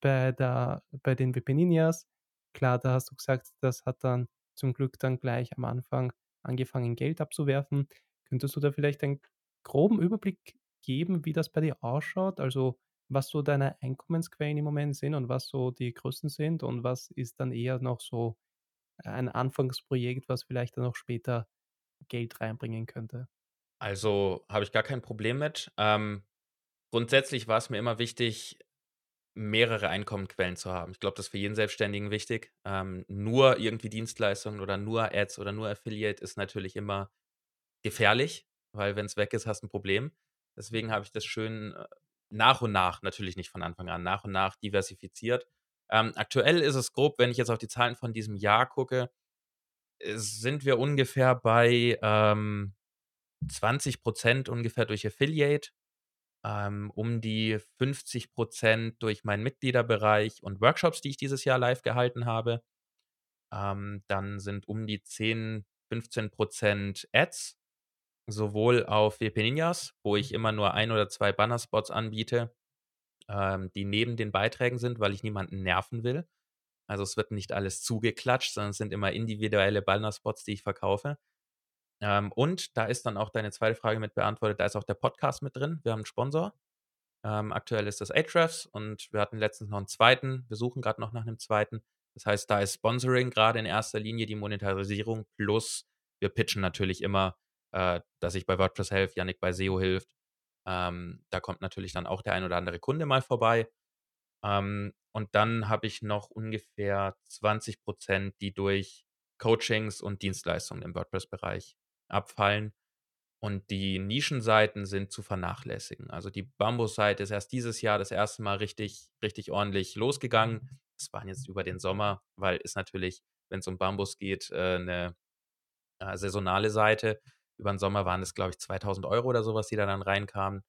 Bei, der, bei den Webininias, klar, da hast du gesagt, das hat dann zum Glück dann gleich am Anfang angefangen, Geld abzuwerfen. Könntest du da vielleicht einen groben Überblick geben, wie das bei dir ausschaut? Also was so deine Einkommensquellen im Moment sind und was so die größten sind und was ist dann eher noch so ein Anfangsprojekt, was vielleicht dann auch später Geld reinbringen könnte? Also habe ich gar kein Problem mit. Ähm, grundsätzlich war es mir immer wichtig, mehrere Einkommenquellen zu haben. Ich glaube, das ist für jeden Selbstständigen wichtig. Ähm, nur irgendwie Dienstleistungen oder nur Ads oder nur Affiliate ist natürlich immer gefährlich, weil wenn es weg ist, hast du ein Problem. Deswegen habe ich das schön äh, nach und nach, natürlich nicht von Anfang an, nach und nach diversifiziert. Ähm, aktuell ist es grob, wenn ich jetzt auf die Zahlen von diesem Jahr gucke, äh, sind wir ungefähr bei ähm, 20 Prozent ungefähr durch Affiliate, ähm, um die 50 Prozent durch meinen Mitgliederbereich und Workshops, die ich dieses Jahr live gehalten habe. Ähm, dann sind um die 10, 15 Prozent Ads, sowohl auf WP Ninjas, wo ich immer nur ein oder zwei Banner-Spots anbiete, ähm, die neben den Beiträgen sind, weil ich niemanden nerven will. Also es wird nicht alles zugeklatscht, sondern es sind immer individuelle Banner-Spots, die ich verkaufe. Ähm, und da ist dann auch deine zweite Frage mit beantwortet, da ist auch der Podcast mit drin. Wir haben einen Sponsor. Ähm, aktuell ist das Ahrefs und wir hatten letztens noch einen zweiten. Wir suchen gerade noch nach einem zweiten. Das heißt, da ist Sponsoring gerade in erster Linie die Monetarisierung plus wir pitchen natürlich immer, äh, dass ich bei WordPress helfe, Yannick bei SEO hilft. Ähm, da kommt natürlich dann auch der ein oder andere Kunde mal vorbei. Ähm, und dann habe ich noch ungefähr 20% die durch Coachings und Dienstleistungen im WordPress-Bereich abfallen. Und die Nischenseiten sind zu vernachlässigen. Also die Bambus-Seite ist erst dieses Jahr das erste Mal richtig, richtig ordentlich losgegangen. Das waren jetzt über den Sommer, weil ist natürlich, wenn es um Bambus geht, äh, eine äh, saisonale Seite. Über den Sommer waren es, glaube ich, 2000 Euro oder sowas, die da dann reinkamen.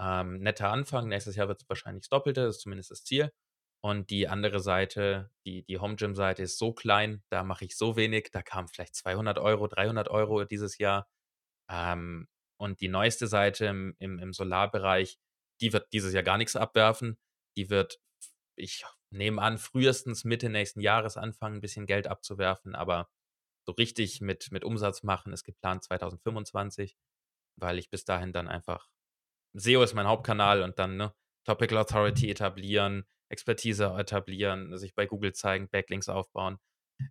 Ähm, netter Anfang. Nächstes Jahr wird es wahrscheinlich das Doppelte, das ist zumindest das Ziel. Und die andere Seite, die, die Home Gym Seite ist so klein, da mache ich so wenig, da kamen vielleicht 200 Euro, 300 Euro dieses Jahr. Ähm, und die neueste Seite im, im, im Solarbereich, die wird dieses Jahr gar nichts abwerfen. Die wird, ich nehme an, frühestens Mitte nächsten Jahres anfangen, ein bisschen Geld abzuwerfen, aber so richtig mit, mit Umsatz machen ist geplant 2025, weil ich bis dahin dann einfach, SEO ist mein Hauptkanal und dann ne, Topical Authority etablieren, Expertise etablieren, sich bei Google zeigen, Backlinks aufbauen.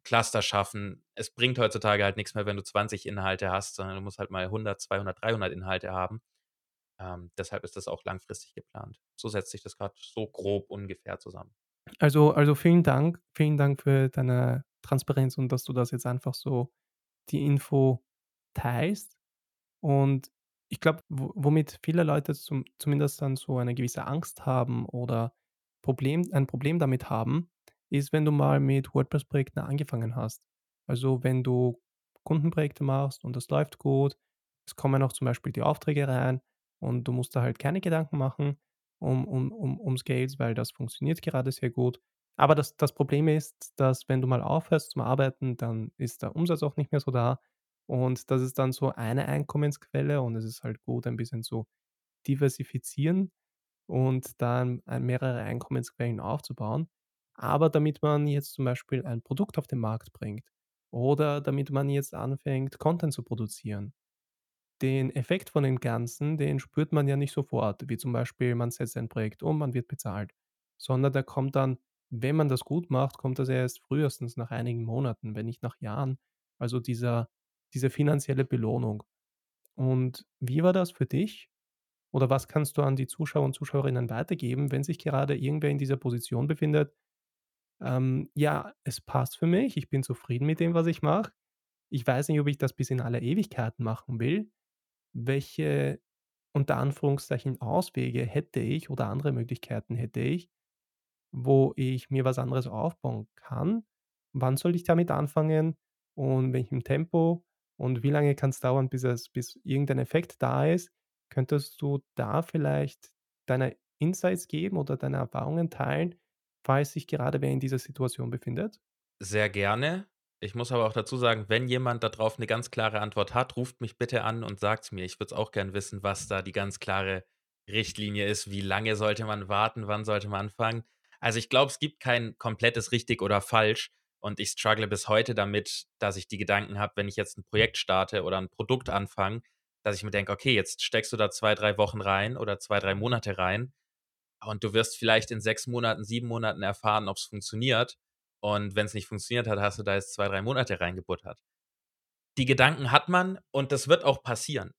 Cluster schaffen. Es bringt heutzutage halt nichts mehr, wenn du 20 Inhalte hast, sondern du musst halt mal 100, 200, 300 Inhalte haben. Ähm, deshalb ist das auch langfristig geplant. So setzt sich das gerade so grob ungefähr zusammen. Also, also vielen Dank, vielen Dank für deine Transparenz und dass du das jetzt einfach so die Info teilst. Und ich glaube, womit viele Leute zum, zumindest dann so eine gewisse Angst haben oder Problem, ein Problem damit haben, ist, wenn du mal mit WordPress-Projekten angefangen hast. Also wenn du Kundenprojekte machst und das läuft gut, es kommen auch zum Beispiel die Aufträge rein und du musst da halt keine Gedanken machen um, um, um, um Scales, weil das funktioniert gerade sehr gut. Aber das, das Problem ist, dass wenn du mal aufhörst zum Arbeiten, dann ist der Umsatz auch nicht mehr so da. Und das ist dann so eine Einkommensquelle und es ist halt gut, ein bisschen zu diversifizieren und dann mehrere Einkommensquellen aufzubauen. Aber damit man jetzt zum Beispiel ein Produkt auf den Markt bringt oder damit man jetzt anfängt, Content zu produzieren, den Effekt von dem Ganzen, den spürt man ja nicht sofort, wie zum Beispiel, man setzt ein Projekt um, man wird bezahlt, sondern der kommt dann, wenn man das gut macht, kommt das erst frühestens nach einigen Monaten, wenn nicht nach Jahren. Also dieser, diese finanzielle Belohnung. Und wie war das für dich? Oder was kannst du an die Zuschauer und Zuschauerinnen weitergeben, wenn sich gerade irgendwer in dieser Position befindet? Ähm, ja, es passt für mich, ich bin zufrieden mit dem, was ich mache. Ich weiß nicht, ob ich das bis in alle Ewigkeiten machen will. Welche unter Anführungszeichen Auswege hätte ich oder andere Möglichkeiten hätte ich, wo ich mir was anderes aufbauen kann? Wann soll ich damit anfangen und welchem Tempo und wie lange kann es dauern, bis, es, bis irgendein Effekt da ist? Könntest du da vielleicht deine Insights geben oder deine Erfahrungen teilen, falls sich gerade wer in dieser Situation befindet? Sehr gerne. Ich muss aber auch dazu sagen, wenn jemand darauf eine ganz klare Antwort hat, ruft mich bitte an und sagt mir. Ich würde es auch gern wissen, was da die ganz klare Richtlinie ist. Wie lange sollte man warten? Wann sollte man anfangen? Also, ich glaube, es gibt kein komplettes richtig oder falsch und ich struggle bis heute damit, dass ich die Gedanken habe, wenn ich jetzt ein Projekt starte oder ein Produkt anfange, dass ich mir denke, okay, jetzt steckst du da zwei, drei Wochen rein oder zwei, drei Monate rein und du wirst vielleicht in sechs Monaten, sieben Monaten erfahren, ob es funktioniert. Und wenn es nicht funktioniert hat, hast du da jetzt zwei, drei Monate reingebuttert. Die Gedanken hat man und das wird auch passieren.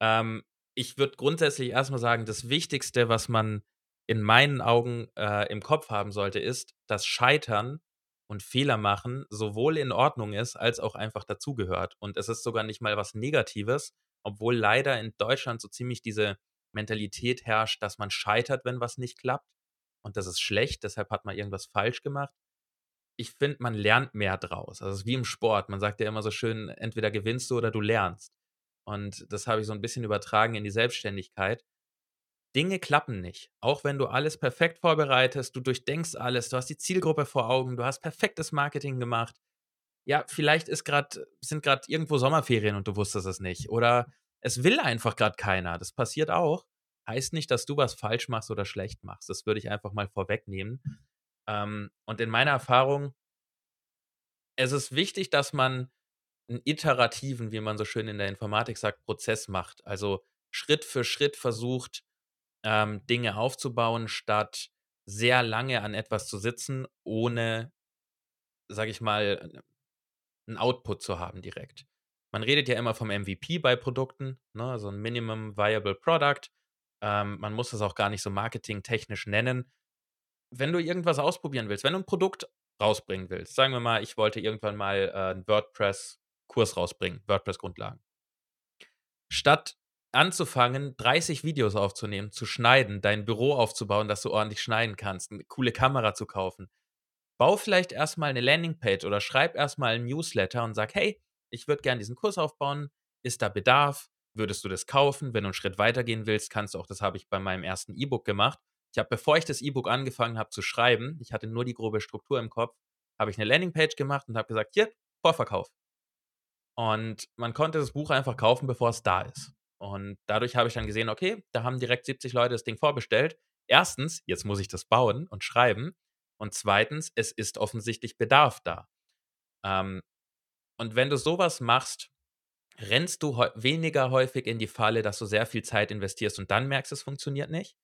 Ähm, ich würde grundsätzlich erstmal sagen, das Wichtigste, was man in meinen Augen äh, im Kopf haben sollte, ist, dass Scheitern und Fehler machen sowohl in Ordnung ist, als auch einfach dazugehört. Und es ist sogar nicht mal was Negatives, obwohl leider in Deutschland so ziemlich diese Mentalität herrscht, dass man scheitert, wenn was nicht klappt. Und das ist schlecht, deshalb hat man irgendwas falsch gemacht. Ich finde, man lernt mehr draus. Also es ist wie im Sport. Man sagt ja immer so schön, entweder gewinnst du oder du lernst. Und das habe ich so ein bisschen übertragen in die Selbstständigkeit. Dinge klappen nicht. Auch wenn du alles perfekt vorbereitest, du durchdenkst alles, du hast die Zielgruppe vor Augen, du hast perfektes Marketing gemacht ja, vielleicht ist grad, sind gerade irgendwo Sommerferien und du wusstest es nicht. Oder es will einfach gerade keiner. Das passiert auch. Heißt nicht, dass du was falsch machst oder schlecht machst. Das würde ich einfach mal vorwegnehmen. Ähm, und in meiner Erfahrung, es ist wichtig, dass man einen iterativen, wie man so schön in der Informatik sagt, Prozess macht. Also Schritt für Schritt versucht, ähm, Dinge aufzubauen, statt sehr lange an etwas zu sitzen, ohne, sage ich mal, einen Output zu haben direkt. Man redet ja immer vom MVP bei Produkten, ne, also ein Minimum Viable Product. Ähm, man muss das auch gar nicht so marketingtechnisch nennen. wenn du irgendwas ausprobieren willst, wenn du ein Produkt rausbringen willst, sagen wir mal, ich wollte irgendwann mal äh, einen WordPress-Kurs rausbringen, WordPress-Grundlagen. Statt anzufangen, 30 Videos aufzunehmen, zu schneiden, dein Büro aufzubauen, dass du ordentlich schneiden kannst, eine coole Kamera zu kaufen, bau vielleicht erstmal eine Landingpage oder schreib erstmal ein Newsletter und sag, hey, ich würde gerne diesen Kurs aufbauen, ist da Bedarf? Würdest du das kaufen? Wenn du einen Schritt weitergehen willst, kannst du auch, das habe ich bei meinem ersten E-Book gemacht, ich habe, bevor ich das E-Book angefangen habe zu schreiben, ich hatte nur die grobe Struktur im Kopf, habe ich eine Landingpage gemacht und habe gesagt, hier, Vorverkauf. Und man konnte das Buch einfach kaufen, bevor es da ist. Und dadurch habe ich dann gesehen, okay, da haben direkt 70 Leute das Ding vorbestellt. Erstens, jetzt muss ich das bauen und schreiben. Und zweitens, es ist offensichtlich Bedarf da. Ähm, und wenn du sowas machst, rennst du weniger häufig in die Falle, dass du sehr viel Zeit investierst und dann merkst, es funktioniert nicht.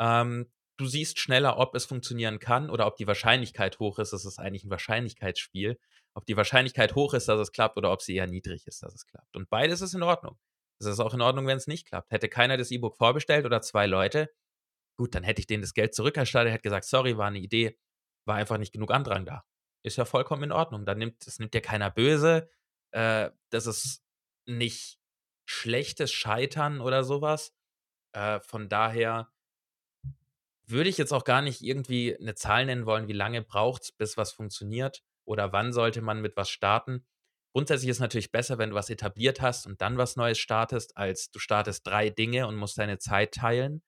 Ähm, du siehst schneller, ob es funktionieren kann oder ob die Wahrscheinlichkeit hoch ist. Es ist eigentlich ein Wahrscheinlichkeitsspiel. Ob die Wahrscheinlichkeit hoch ist, dass es klappt oder ob sie eher niedrig ist, dass es klappt. Und beides ist in Ordnung. Es ist auch in Ordnung, wenn es nicht klappt. Hätte keiner das E-Book vorbestellt oder zwei Leute, gut, dann hätte ich denen das Geld zurückerstattet, hätte gesagt, sorry, war eine Idee, war einfach nicht genug Andrang da. Ist ja vollkommen in Ordnung. Dann nimmt, das nimmt dir keiner böse. Äh, das ist nicht schlechtes Scheitern oder sowas. Äh, von daher würde ich jetzt auch gar nicht irgendwie eine Zahl nennen wollen, wie lange braucht es, bis was funktioniert oder wann sollte man mit was starten. Grundsätzlich ist es natürlich besser, wenn du was etabliert hast und dann was Neues startest, als du startest drei Dinge und musst deine Zeit teilen.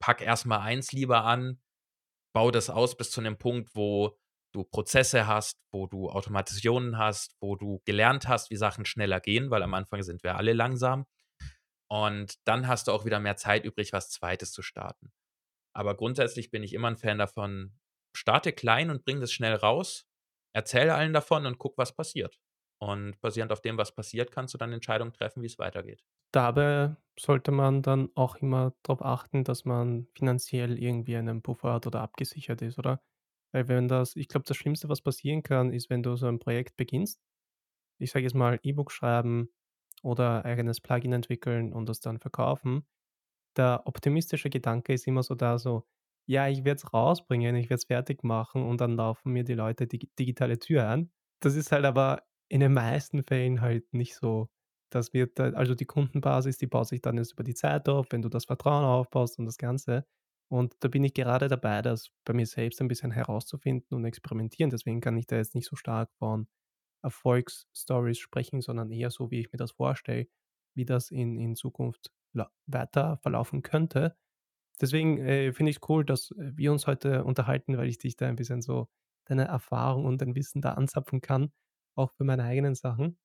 Pack erstmal eins lieber an, bau das aus bis zu einem Punkt, wo du Prozesse hast, wo du Automationen hast, wo du gelernt hast, wie Sachen schneller gehen, weil am Anfang sind wir alle langsam. Und dann hast du auch wieder mehr Zeit übrig, was Zweites zu starten. Aber grundsätzlich bin ich immer ein Fan davon, starte klein und bring das schnell raus, erzähle allen davon und guck, was passiert. Und basierend auf dem, was passiert, kannst du dann Entscheidungen treffen, wie es weitergeht. Dabei sollte man dann auch immer darauf achten, dass man finanziell irgendwie einen Puffer hat oder abgesichert ist, oder? Weil wenn das, ich glaube, das Schlimmste, was passieren kann, ist, wenn du so ein Projekt beginnst, ich sage jetzt mal E-Book schreiben oder eigenes Plugin entwickeln und das dann verkaufen, der optimistische Gedanke ist immer so da, so, ja, ich werde es rausbringen, ich werde es fertig machen und dann laufen mir die Leute die digitale Tür an. Das ist halt aber in den meisten Fällen halt nicht so. Das wird, also die Kundenbasis, die baut sich dann jetzt über die Zeit auf, wenn du das Vertrauen aufbaust und das Ganze. Und da bin ich gerade dabei, das bei mir selbst ein bisschen herauszufinden und experimentieren. Deswegen kann ich da jetzt nicht so stark von Erfolgsstories sprechen, sondern eher so, wie ich mir das vorstelle, wie das in, in Zukunft weiter verlaufen könnte. Deswegen äh, finde ich cool, dass wir uns heute unterhalten, weil ich dich da ein bisschen so deine Erfahrung und dein Wissen da anzapfen kann, auch für meine eigenen Sachen.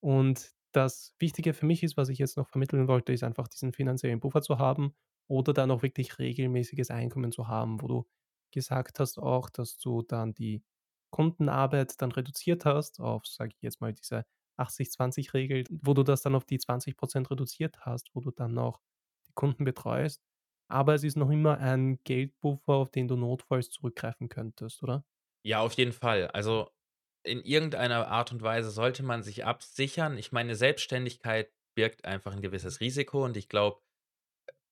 Und das Wichtige für mich ist, was ich jetzt noch vermitteln wollte, ist einfach diesen finanziellen Puffer zu haben oder dann auch wirklich regelmäßiges Einkommen zu haben, wo du gesagt hast auch, dass du dann die Kundenarbeit dann reduziert hast auf, sage ich jetzt mal, diese 80-20-Regel, wo du das dann auf die 20% reduziert hast, wo du dann noch die Kunden betreust. Aber es ist noch immer ein Geldpuffer, auf den du notfalls zurückgreifen könntest, oder? Ja, auf jeden Fall. Also in irgendeiner Art und Weise sollte man sich absichern. Ich meine, Selbstständigkeit birgt einfach ein gewisses Risiko und ich glaube,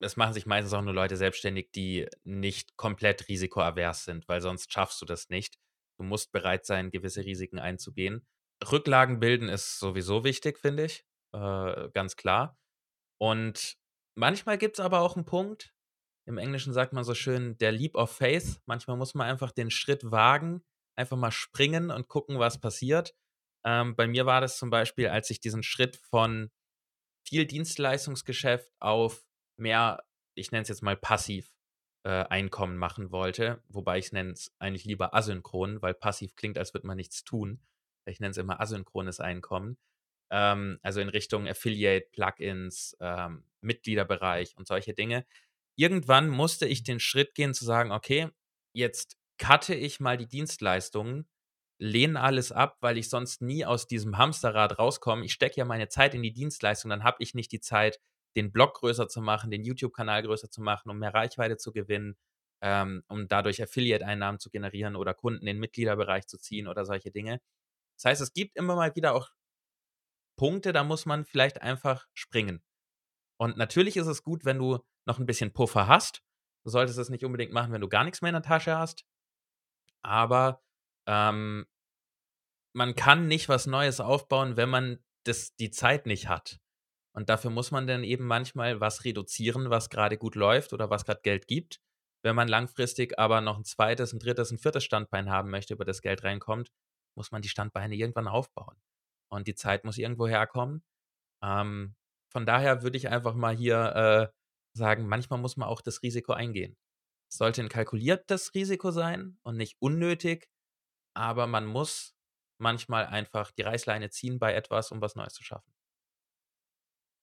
es machen sich meistens auch nur Leute selbstständig, die nicht komplett risikoavers sind, weil sonst schaffst du das nicht. Du musst bereit sein, gewisse Risiken einzugehen. Rücklagen bilden ist sowieso wichtig, finde ich. Äh, ganz klar. Und manchmal gibt es aber auch einen Punkt, im Englischen sagt man so schön, der Leap of Faith. Manchmal muss man einfach den Schritt wagen, einfach mal springen und gucken, was passiert. Ähm, bei mir war das zum Beispiel, als ich diesen Schritt von viel Dienstleistungsgeschäft auf mehr, ich nenne es jetzt mal passiv, äh, Einkommen machen wollte. Wobei ich nenne es eigentlich lieber asynchron, weil passiv klingt, als würde man nichts tun. Ich nenne es immer asynchrones Einkommen. Ähm, also in Richtung Affiliate, Plugins, ähm, Mitgliederbereich und solche Dinge. Irgendwann musste ich den Schritt gehen zu sagen, okay, jetzt cutte ich mal die Dienstleistungen, lehne alles ab, weil ich sonst nie aus diesem Hamsterrad rauskomme. Ich stecke ja meine Zeit in die Dienstleistung, dann habe ich nicht die Zeit, den Blog größer zu machen, den YouTube-Kanal größer zu machen, um mehr Reichweite zu gewinnen, ähm, um dadurch Affiliate-Einnahmen zu generieren oder Kunden in den Mitgliederbereich zu ziehen oder solche Dinge. Das heißt, es gibt immer mal wieder auch Punkte, da muss man vielleicht einfach springen. Und natürlich ist es gut, wenn du noch ein bisschen Puffer hast. Du solltest es nicht unbedingt machen, wenn du gar nichts mehr in der Tasche hast. Aber ähm, man kann nicht was Neues aufbauen, wenn man das, die Zeit nicht hat. Und dafür muss man dann eben manchmal was reduzieren, was gerade gut läuft oder was gerade Geld gibt. Wenn man langfristig aber noch ein zweites, ein drittes, ein viertes Standbein haben möchte, über das Geld reinkommt, muss man die Standbeine irgendwann aufbauen. Und die Zeit muss irgendwo herkommen. Ähm, von daher würde ich einfach mal hier äh, sagen, manchmal muss man auch das Risiko eingehen. Sollte ein kalkuliertes Risiko sein und nicht unnötig, aber man muss manchmal einfach die Reißleine ziehen bei etwas, um was Neues zu schaffen.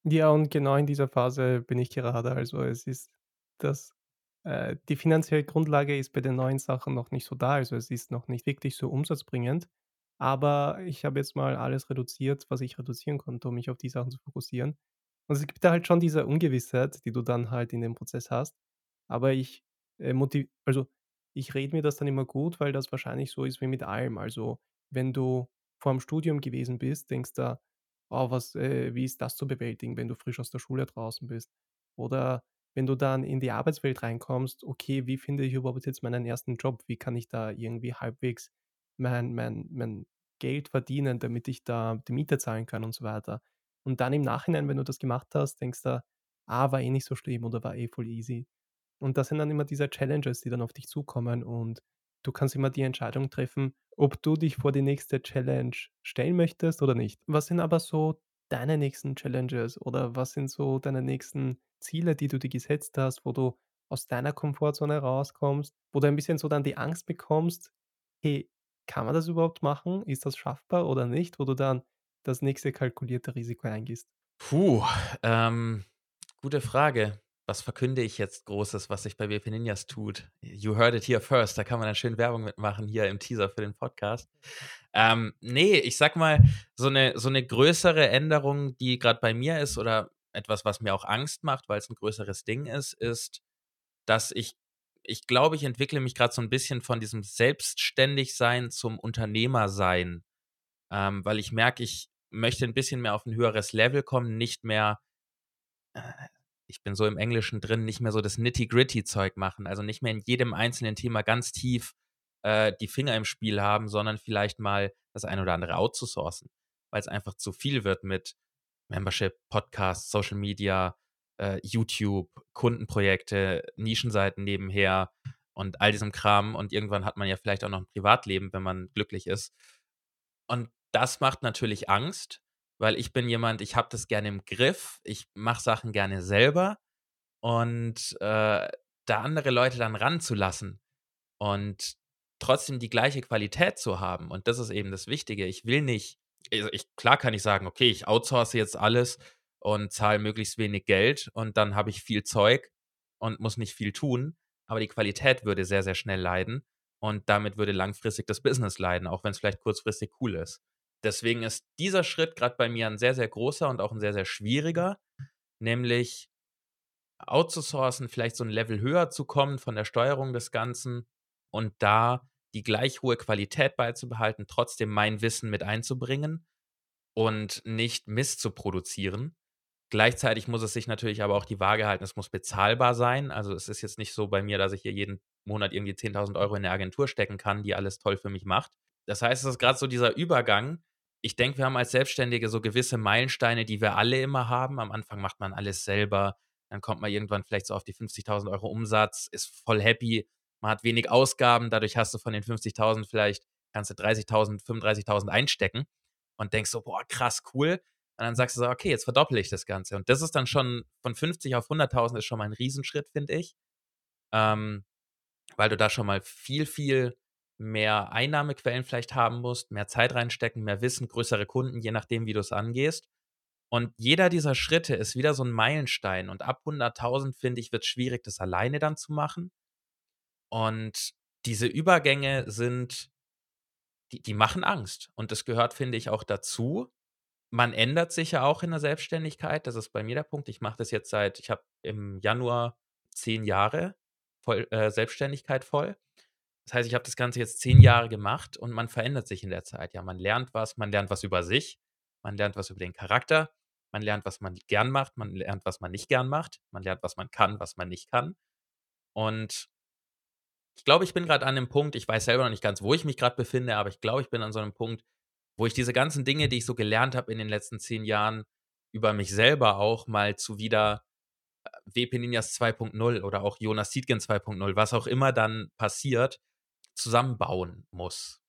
Ja, und genau in dieser Phase bin ich gerade. Also es ist das, äh, die finanzielle Grundlage ist bei den neuen Sachen noch nicht so da. Also es ist noch nicht wirklich so umsatzbringend. Aber ich habe jetzt mal alles reduziert, was ich reduzieren konnte, um mich auf die Sachen zu fokussieren. Und es gibt da halt schon diese Ungewissheit, die du dann halt in dem Prozess hast. Aber ich äh, motiv also ich rede mir das dann immer gut, weil das wahrscheinlich so ist wie mit allem. Also wenn du vorm Studium gewesen bist, denkst du, oh, was, äh, wie ist das zu bewältigen, wenn du frisch aus der Schule draußen bist? Oder wenn du dann in die Arbeitswelt reinkommst, okay, wie finde ich überhaupt jetzt meinen ersten Job? Wie kann ich da irgendwie halbwegs mein, mein, mein Geld verdienen, damit ich da die Miete zahlen kann und so weiter? Und dann im Nachhinein, wenn du das gemacht hast, denkst du, ah, war eh nicht so schlimm oder war eh voll easy. Und das sind dann immer diese Challenges, die dann auf dich zukommen und du kannst immer die Entscheidung treffen, ob du dich vor die nächste Challenge stellen möchtest oder nicht. Was sind aber so deine nächsten Challenges oder was sind so deine nächsten Ziele, die du dir gesetzt hast, wo du aus deiner Komfortzone rauskommst, wo du ein bisschen so dann die Angst bekommst, hey, kann man das überhaupt machen? Ist das schaffbar oder nicht? Wo du dann das nächste kalkulierte Risiko eingehst? Puh, ähm, gute Frage. Was verkünde ich jetzt Großes, was sich bei WP Ninjas tut? You heard it here first. Da kann man dann schön Werbung mitmachen hier im Teaser für den Podcast. Ähm, nee, ich sag mal, so eine, so eine größere Änderung, die gerade bei mir ist oder etwas, was mir auch Angst macht, weil es ein größeres Ding ist, ist, dass ich, ich glaube, ich entwickle mich gerade so ein bisschen von diesem Selbstständigsein zum Unternehmersein, ähm, weil ich merke, ich möchte ein bisschen mehr auf ein höheres Level kommen, nicht mehr, äh, ich bin so im Englischen drin, nicht mehr so das Nitty-Gritty-Zeug machen, also nicht mehr in jedem einzelnen Thema ganz tief äh, die Finger im Spiel haben, sondern vielleicht mal das eine oder andere outzusourcen, weil es einfach zu viel wird mit Membership, Podcasts, Social Media, äh, YouTube, Kundenprojekte, Nischenseiten nebenher und all diesem Kram. Und irgendwann hat man ja vielleicht auch noch ein Privatleben, wenn man glücklich ist. Und das macht natürlich Angst, weil ich bin jemand, ich habe das gerne im Griff, ich mache Sachen gerne selber und äh, da andere Leute dann ranzulassen und trotzdem die gleiche Qualität zu haben. Und das ist eben das Wichtige. Ich will nicht, also ich, klar kann ich sagen, okay, ich outsource jetzt alles und zahle möglichst wenig Geld und dann habe ich viel Zeug und muss nicht viel tun, aber die Qualität würde sehr, sehr schnell leiden und damit würde langfristig das Business leiden, auch wenn es vielleicht kurzfristig cool ist. Deswegen ist dieser Schritt gerade bei mir ein sehr, sehr großer und auch ein sehr, sehr schwieriger, nämlich outzusourcen, vielleicht so ein Level höher zu kommen von der Steuerung des Ganzen und da die gleich hohe Qualität beizubehalten, trotzdem mein Wissen mit einzubringen und nicht Mist zu produzieren. Gleichzeitig muss es sich natürlich aber auch die Waage halten, es muss bezahlbar sein. Also es ist jetzt nicht so bei mir, dass ich hier jeden Monat irgendwie 10.000 Euro in eine Agentur stecken kann, die alles toll für mich macht. Das heißt, es ist gerade so dieser Übergang. Ich denke, wir haben als Selbstständige so gewisse Meilensteine, die wir alle immer haben. Am Anfang macht man alles selber, dann kommt man irgendwann vielleicht so auf die 50.000 Euro Umsatz, ist voll happy, man hat wenig Ausgaben, dadurch hast du von den 50.000 vielleicht, kannst du 30.000, 35.000 einstecken und denkst so, boah, krass, cool. Und dann sagst du so, okay, jetzt verdopple ich das Ganze. Und das ist dann schon von 50 auf 100.000 ist schon mal ein Riesenschritt, finde ich. Ähm, weil du da schon mal viel, viel mehr Einnahmequellen vielleicht haben musst, mehr Zeit reinstecken, mehr Wissen, größere Kunden, je nachdem, wie du es angehst. Und jeder dieser Schritte ist wieder so ein Meilenstein. Und ab 100.000, finde ich, wird es schwierig, das alleine dann zu machen. Und diese Übergänge sind, die, die machen Angst. Und das gehört, finde ich, auch dazu. Man ändert sich ja auch in der Selbstständigkeit. Das ist bei mir der Punkt. Ich mache das jetzt seit, ich habe im Januar zehn Jahre voll, äh, Selbstständigkeit voll. Das heißt, ich habe das Ganze jetzt zehn Jahre gemacht und man verändert sich in der Zeit. Ja, man lernt was, man lernt was über sich, man lernt was über den Charakter, man lernt, was man gern macht, man lernt, was man nicht gern macht, man lernt, was man kann, was man nicht kann. Und ich glaube, ich bin gerade an dem Punkt, ich weiß selber noch nicht ganz, wo ich mich gerade befinde, aber ich glaube, ich bin an so einem Punkt, wo ich diese ganzen Dinge, die ich so gelernt habe in den letzten zehn Jahren, über mich selber auch mal zu wieder äh, WP Ninjas 2.0 oder auch Jonas Siedgen 2.0, was auch immer dann passiert, zusammenbauen muss.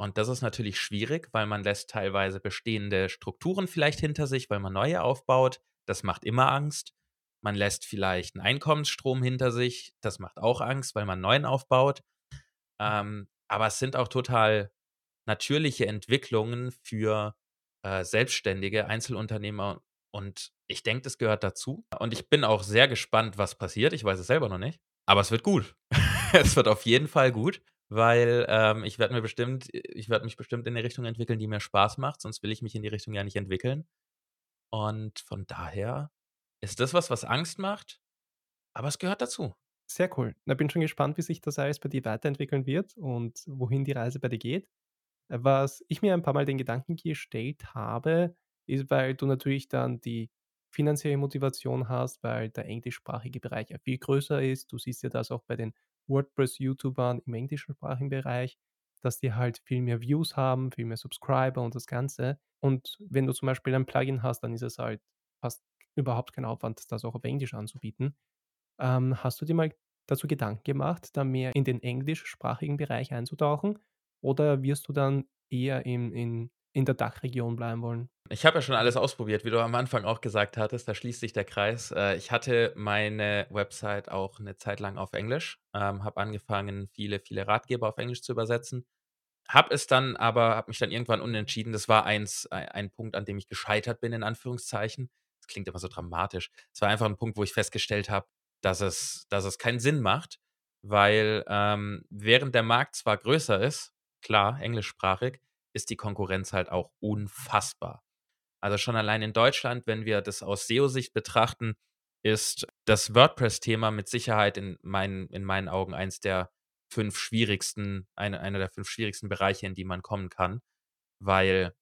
Und das ist natürlich schwierig, weil man lässt teilweise bestehende Strukturen vielleicht hinter sich, weil man neue aufbaut. Das macht immer Angst. Man lässt vielleicht einen Einkommensstrom hinter sich. Das macht auch Angst, weil man neuen aufbaut. Ähm, aber es sind auch total natürliche Entwicklungen für äh, Selbstständige, Einzelunternehmer. Und ich denke, das gehört dazu. Und ich bin auch sehr gespannt, was passiert. Ich weiß es selber noch nicht. Aber es wird gut. es wird auf jeden Fall gut weil ähm, ich werde mir bestimmt, ich werde mich bestimmt in eine Richtung entwickeln, die mir Spaß macht, sonst will ich mich in die Richtung ja nicht entwickeln. Und von daher ist das was, was Angst macht, aber es gehört dazu. Sehr cool. Da bin schon gespannt, wie sich das alles bei dir weiterentwickeln wird und wohin die Reise bei dir geht. Was ich mir ein paar Mal den Gedanken gestellt habe, ist, weil du natürlich dann die finanzielle Motivation hast, weil der englischsprachige Bereich ja viel größer ist. Du siehst ja das auch bei den WordPress-YouTubern im englischsprachigen Bereich, dass die halt viel mehr Views haben, viel mehr Subscriber und das Ganze. Und wenn du zum Beispiel ein Plugin hast, dann ist es halt fast überhaupt kein Aufwand, das auch auf Englisch anzubieten. Ähm, hast du dir mal dazu Gedanken gemacht, da mehr in den englischsprachigen Bereich einzutauchen? Oder wirst du dann eher in, in, in der Dachregion bleiben wollen? Ich habe ja schon alles ausprobiert, wie du am Anfang auch gesagt hattest, da schließt sich der Kreis. Äh, ich hatte meine Website auch eine Zeit lang auf Englisch, ähm, habe angefangen, viele, viele Ratgeber auf Englisch zu übersetzen. Habe es dann aber, habe mich dann irgendwann unentschieden. Das war eins, ein, ein Punkt, an dem ich gescheitert bin, in Anführungszeichen. Das klingt immer so dramatisch. Es war einfach ein Punkt, wo ich festgestellt habe, dass es, dass es keinen Sinn macht, weil ähm, während der Markt zwar größer ist, klar, englischsprachig, ist die Konkurrenz halt auch unfassbar. Also schon allein in Deutschland, wenn wir das aus SEO-Sicht betrachten, ist das WordPress-Thema mit Sicherheit in meinen, in meinen Augen eins der fünf schwierigsten, eine, einer der fünf schwierigsten Bereiche, in die man kommen kann. Weil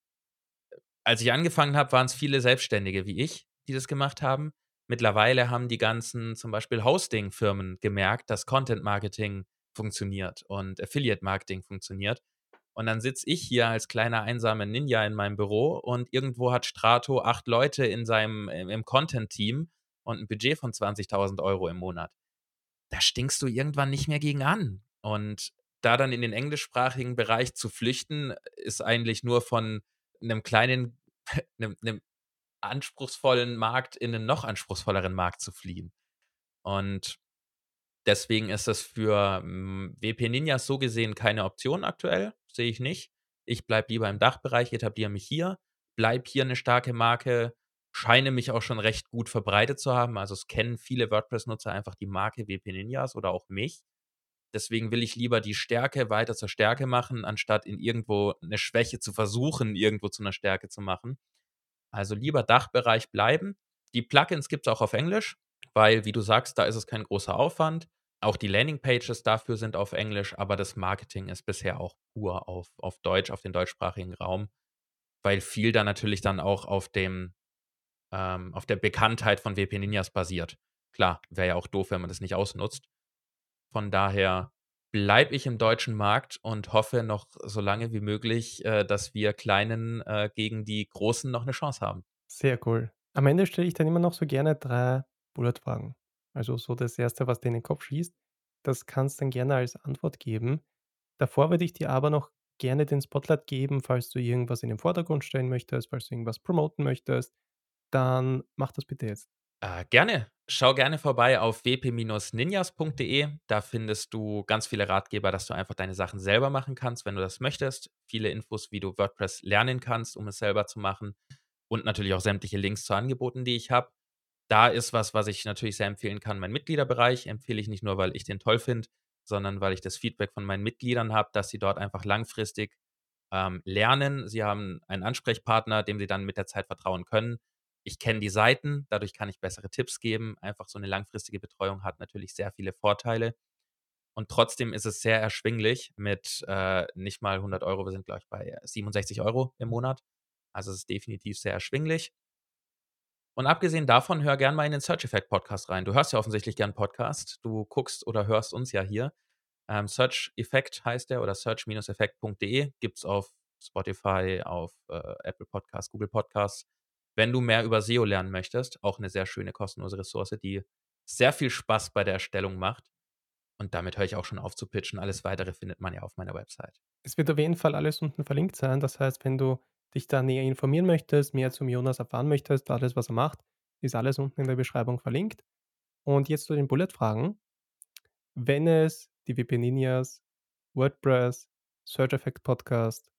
als ich angefangen habe, waren es viele Selbstständige wie ich, die das gemacht haben. Mittlerweile haben die ganzen zum Beispiel Hosting-Firmen gemerkt, dass Content-Marketing funktioniert und Affiliate-Marketing funktioniert und dann sitze ich hier als kleiner einsamer Ninja in meinem Büro und irgendwo hat Strato acht Leute in seinem im Content-Team und ein Budget von 20.000 Euro im Monat. Da stinkst du irgendwann nicht mehr gegen an. Und da dann in den englischsprachigen Bereich zu flüchten, ist eigentlich nur von einem kleinen, einem, einem anspruchsvollen Markt in einen noch anspruchsvolleren Markt zu fliehen. Und deswegen ist das für hm, WP Ninjas so gesehen keine Option aktuell sehe ich nicht. Ich bleibe lieber im Dachbereich, etabliere mich hier, bleibe hier eine starke Marke, scheine mich auch schon recht gut verbreitet zu haben. Also es kennen viele WordPress-Nutzer einfach die Marke WP Ninjas oder auch mich. Deswegen will ich lieber die Stärke weiter zur Stärke machen, anstatt in irgendwo eine Schwäche zu versuchen, irgendwo zu einer Stärke zu machen. Also lieber Dachbereich bleiben. Die Plugins gibt es auch auf Englisch, weil, wie du sagst, da ist es kein großer Aufwand. Auch die Landingpages dafür sind auf Englisch, aber das Marketing ist bisher auch pur auf, auf Deutsch, auf den deutschsprachigen Raum, weil viel da natürlich dann auch auf dem, ähm, auf der Bekanntheit von WP Ninjas basiert. Klar, wäre ja auch doof, wenn man das nicht ausnutzt. Von daher bleibe ich im deutschen Markt und hoffe noch so lange wie möglich, äh, dass wir Kleinen äh, gegen die Großen noch eine Chance haben. Sehr cool. Am Ende stelle ich dann immer noch so gerne drei Bulletfragen. Also so das Erste, was dir in den Kopf schießt, das kannst du dann gerne als Antwort geben. Davor würde ich dir aber noch gerne den Spotlight geben, falls du irgendwas in den Vordergrund stellen möchtest, falls du irgendwas promoten möchtest, dann mach das bitte jetzt. Äh, gerne. Schau gerne vorbei auf wp-ninjas.de. Da findest du ganz viele Ratgeber, dass du einfach deine Sachen selber machen kannst, wenn du das möchtest. Viele Infos, wie du WordPress lernen kannst, um es selber zu machen. Und natürlich auch sämtliche Links zu Angeboten, die ich habe da ist was, was ich natürlich sehr empfehlen kann. Mein Mitgliederbereich empfehle ich nicht nur, weil ich den toll finde, sondern weil ich das Feedback von meinen Mitgliedern habe, dass sie dort einfach langfristig ähm, lernen. Sie haben einen Ansprechpartner, dem sie dann mit der Zeit vertrauen können. Ich kenne die Seiten, dadurch kann ich bessere Tipps geben. Einfach so eine langfristige Betreuung hat natürlich sehr viele Vorteile. Und trotzdem ist es sehr erschwinglich mit äh, nicht mal 100 Euro. Wir sind, glaube ich, bei 67 Euro im Monat. Also es ist definitiv sehr erschwinglich. Und abgesehen davon, hör gern mal in den Search Effect Podcast rein. Du hörst ja offensichtlich gern Podcast. Du guckst oder hörst uns ja hier. Ähm, Search Effect heißt der oder search-effekt.de gibt es auf Spotify, auf äh, Apple Podcasts, Google Podcasts. Wenn du mehr über SEO lernen möchtest, auch eine sehr schöne kostenlose Ressource, die sehr viel Spaß bei der Erstellung macht. Und damit höre ich auch schon auf zu pitchen. Alles weitere findet man ja auf meiner Website. Es wird auf jeden Fall alles unten verlinkt sein. Das heißt, wenn du dich da näher informieren möchtest, mehr zum Jonas erfahren möchtest, alles, was er macht, ist alles unten in der Beschreibung verlinkt. Und jetzt zu den Bullet-Fragen. Wenn es die WP Ninjas, WordPress, Search Effect Podcast,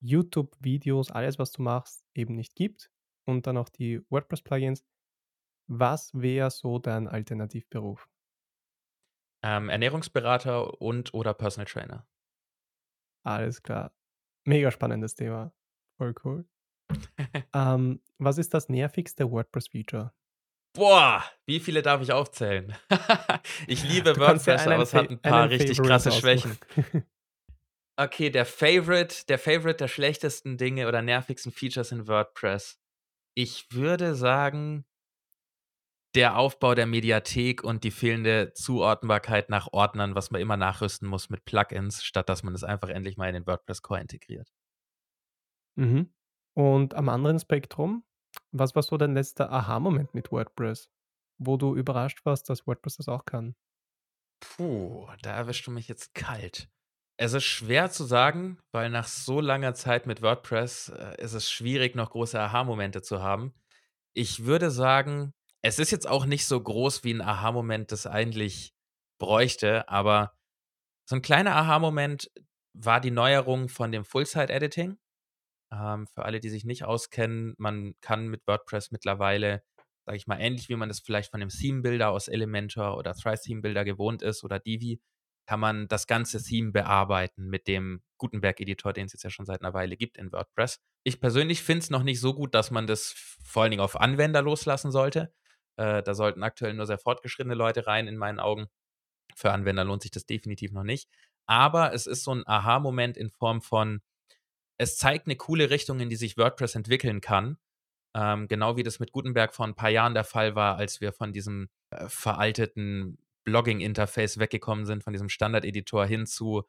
YouTube-Videos, alles, was du machst, eben nicht gibt und dann auch die WordPress-Plugins, was wäre so dein Alternativberuf? Ähm, Ernährungsberater und oder Personal Trainer. Alles klar. Mega spannendes Thema. Voll cool. ähm, was ist das nervigste WordPress-Feature? Boah, wie viele darf ich aufzählen? ich liebe WordPress, ja aber es hat ein paar richtig krasse Schwächen. okay, der Favorite, der Favorite der schlechtesten Dinge oder nervigsten Features in WordPress. Ich würde sagen, der Aufbau der Mediathek und die fehlende Zuordnbarkeit nach Ordnern, was man immer nachrüsten muss mit Plugins, statt dass man es einfach endlich mal in den WordPress Core integriert. Mhm. Und am anderen Spektrum, was war so dein letzter Aha-Moment mit WordPress, wo du überrascht warst, dass WordPress das auch kann? Puh, da erwischst du mich jetzt kalt. Es ist schwer zu sagen, weil nach so langer Zeit mit WordPress äh, ist es schwierig, noch große Aha-Momente zu haben. Ich würde sagen, es ist jetzt auch nicht so groß wie ein Aha-Moment das eigentlich bräuchte, aber so ein kleiner Aha-Moment war die Neuerung von dem Full-Site-Editing. Ähm, für alle, die sich nicht auskennen, man kann mit WordPress mittlerweile, sage ich mal, ähnlich wie man das vielleicht von dem Theme-Builder aus Elementor oder Thrive Theme-Builder gewohnt ist oder Divi, kann man das ganze Theme bearbeiten mit dem Gutenberg-Editor, den es jetzt ja schon seit einer Weile gibt in WordPress. Ich persönlich finde es noch nicht so gut, dass man das vor allen Dingen auf Anwender loslassen sollte. Äh, da sollten aktuell nur sehr fortgeschrittene Leute rein, in meinen Augen. Für Anwender lohnt sich das definitiv noch nicht. Aber es ist so ein Aha-Moment in Form von, es zeigt eine coole Richtung, in die sich WordPress entwickeln kann. Ähm, genau wie das mit Gutenberg vor ein paar Jahren der Fall war, als wir von diesem äh, veralteten Blogging-Interface weggekommen sind, von diesem Standard-Editor hin zu,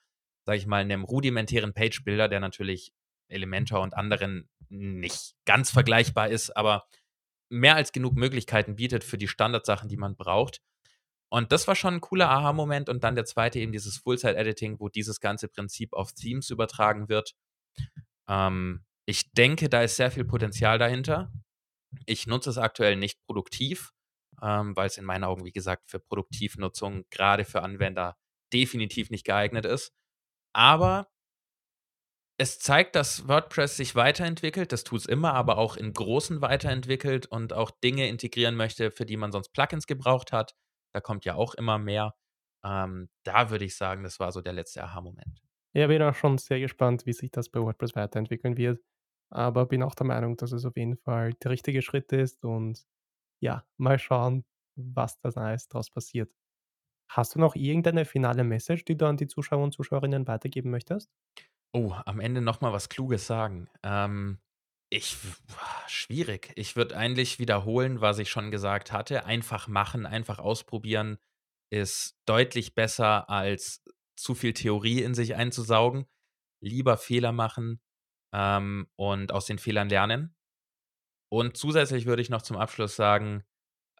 sage ich mal, einem rudimentären Page-Builder, der natürlich Elementor und anderen nicht ganz vergleichbar ist, aber mehr als genug Möglichkeiten bietet für die Standardsachen, die man braucht. Und das war schon ein cooler Aha-Moment. Und dann der zweite eben dieses Full-Site-Editing, wo dieses ganze Prinzip auf Themes übertragen wird. Ähm, ich denke, da ist sehr viel Potenzial dahinter. Ich nutze es aktuell nicht produktiv, ähm, weil es in meinen Augen, wie gesagt, für Produktivnutzung, gerade für Anwender, definitiv nicht geeignet ist. Aber es zeigt, dass WordPress sich weiterentwickelt. Das tut es immer, aber auch in Großen weiterentwickelt und auch Dinge integrieren möchte, für die man sonst Plugins gebraucht hat. Da kommt ja auch immer mehr. Ähm, da würde ich sagen, das war so der letzte Aha-Moment. Ja, bin auch schon sehr gespannt, wie sich das bei WordPress weiterentwickeln wird. Aber bin auch der Meinung, dass es auf jeden Fall der richtige Schritt ist und ja, mal schauen, was da Neues daraus passiert. Hast du noch irgendeine finale Message, die du an die Zuschauer und Zuschauerinnen weitergeben möchtest? Oh, am Ende noch mal was Kluges sagen. Ähm, ich schwierig. Ich würde eigentlich wiederholen, was ich schon gesagt hatte. Einfach machen, einfach ausprobieren ist deutlich besser als zu viel Theorie in sich einzusaugen. Lieber Fehler machen ähm, und aus den Fehlern lernen. Und zusätzlich würde ich noch zum Abschluss sagen,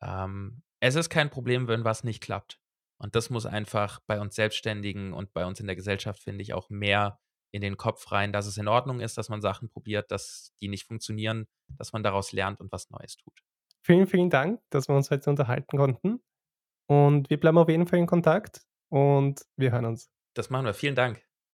ähm, es ist kein Problem, wenn was nicht klappt. Und das muss einfach bei uns Selbstständigen und bei uns in der Gesellschaft, finde ich, auch mehr in den Kopf rein, dass es in Ordnung ist, dass man Sachen probiert, dass die nicht funktionieren, dass man daraus lernt und was Neues tut. Vielen, vielen Dank, dass wir uns heute unterhalten konnten. Und wir bleiben auf jeden Fall in Kontakt und wir hören uns. Das machen wir. Vielen Dank.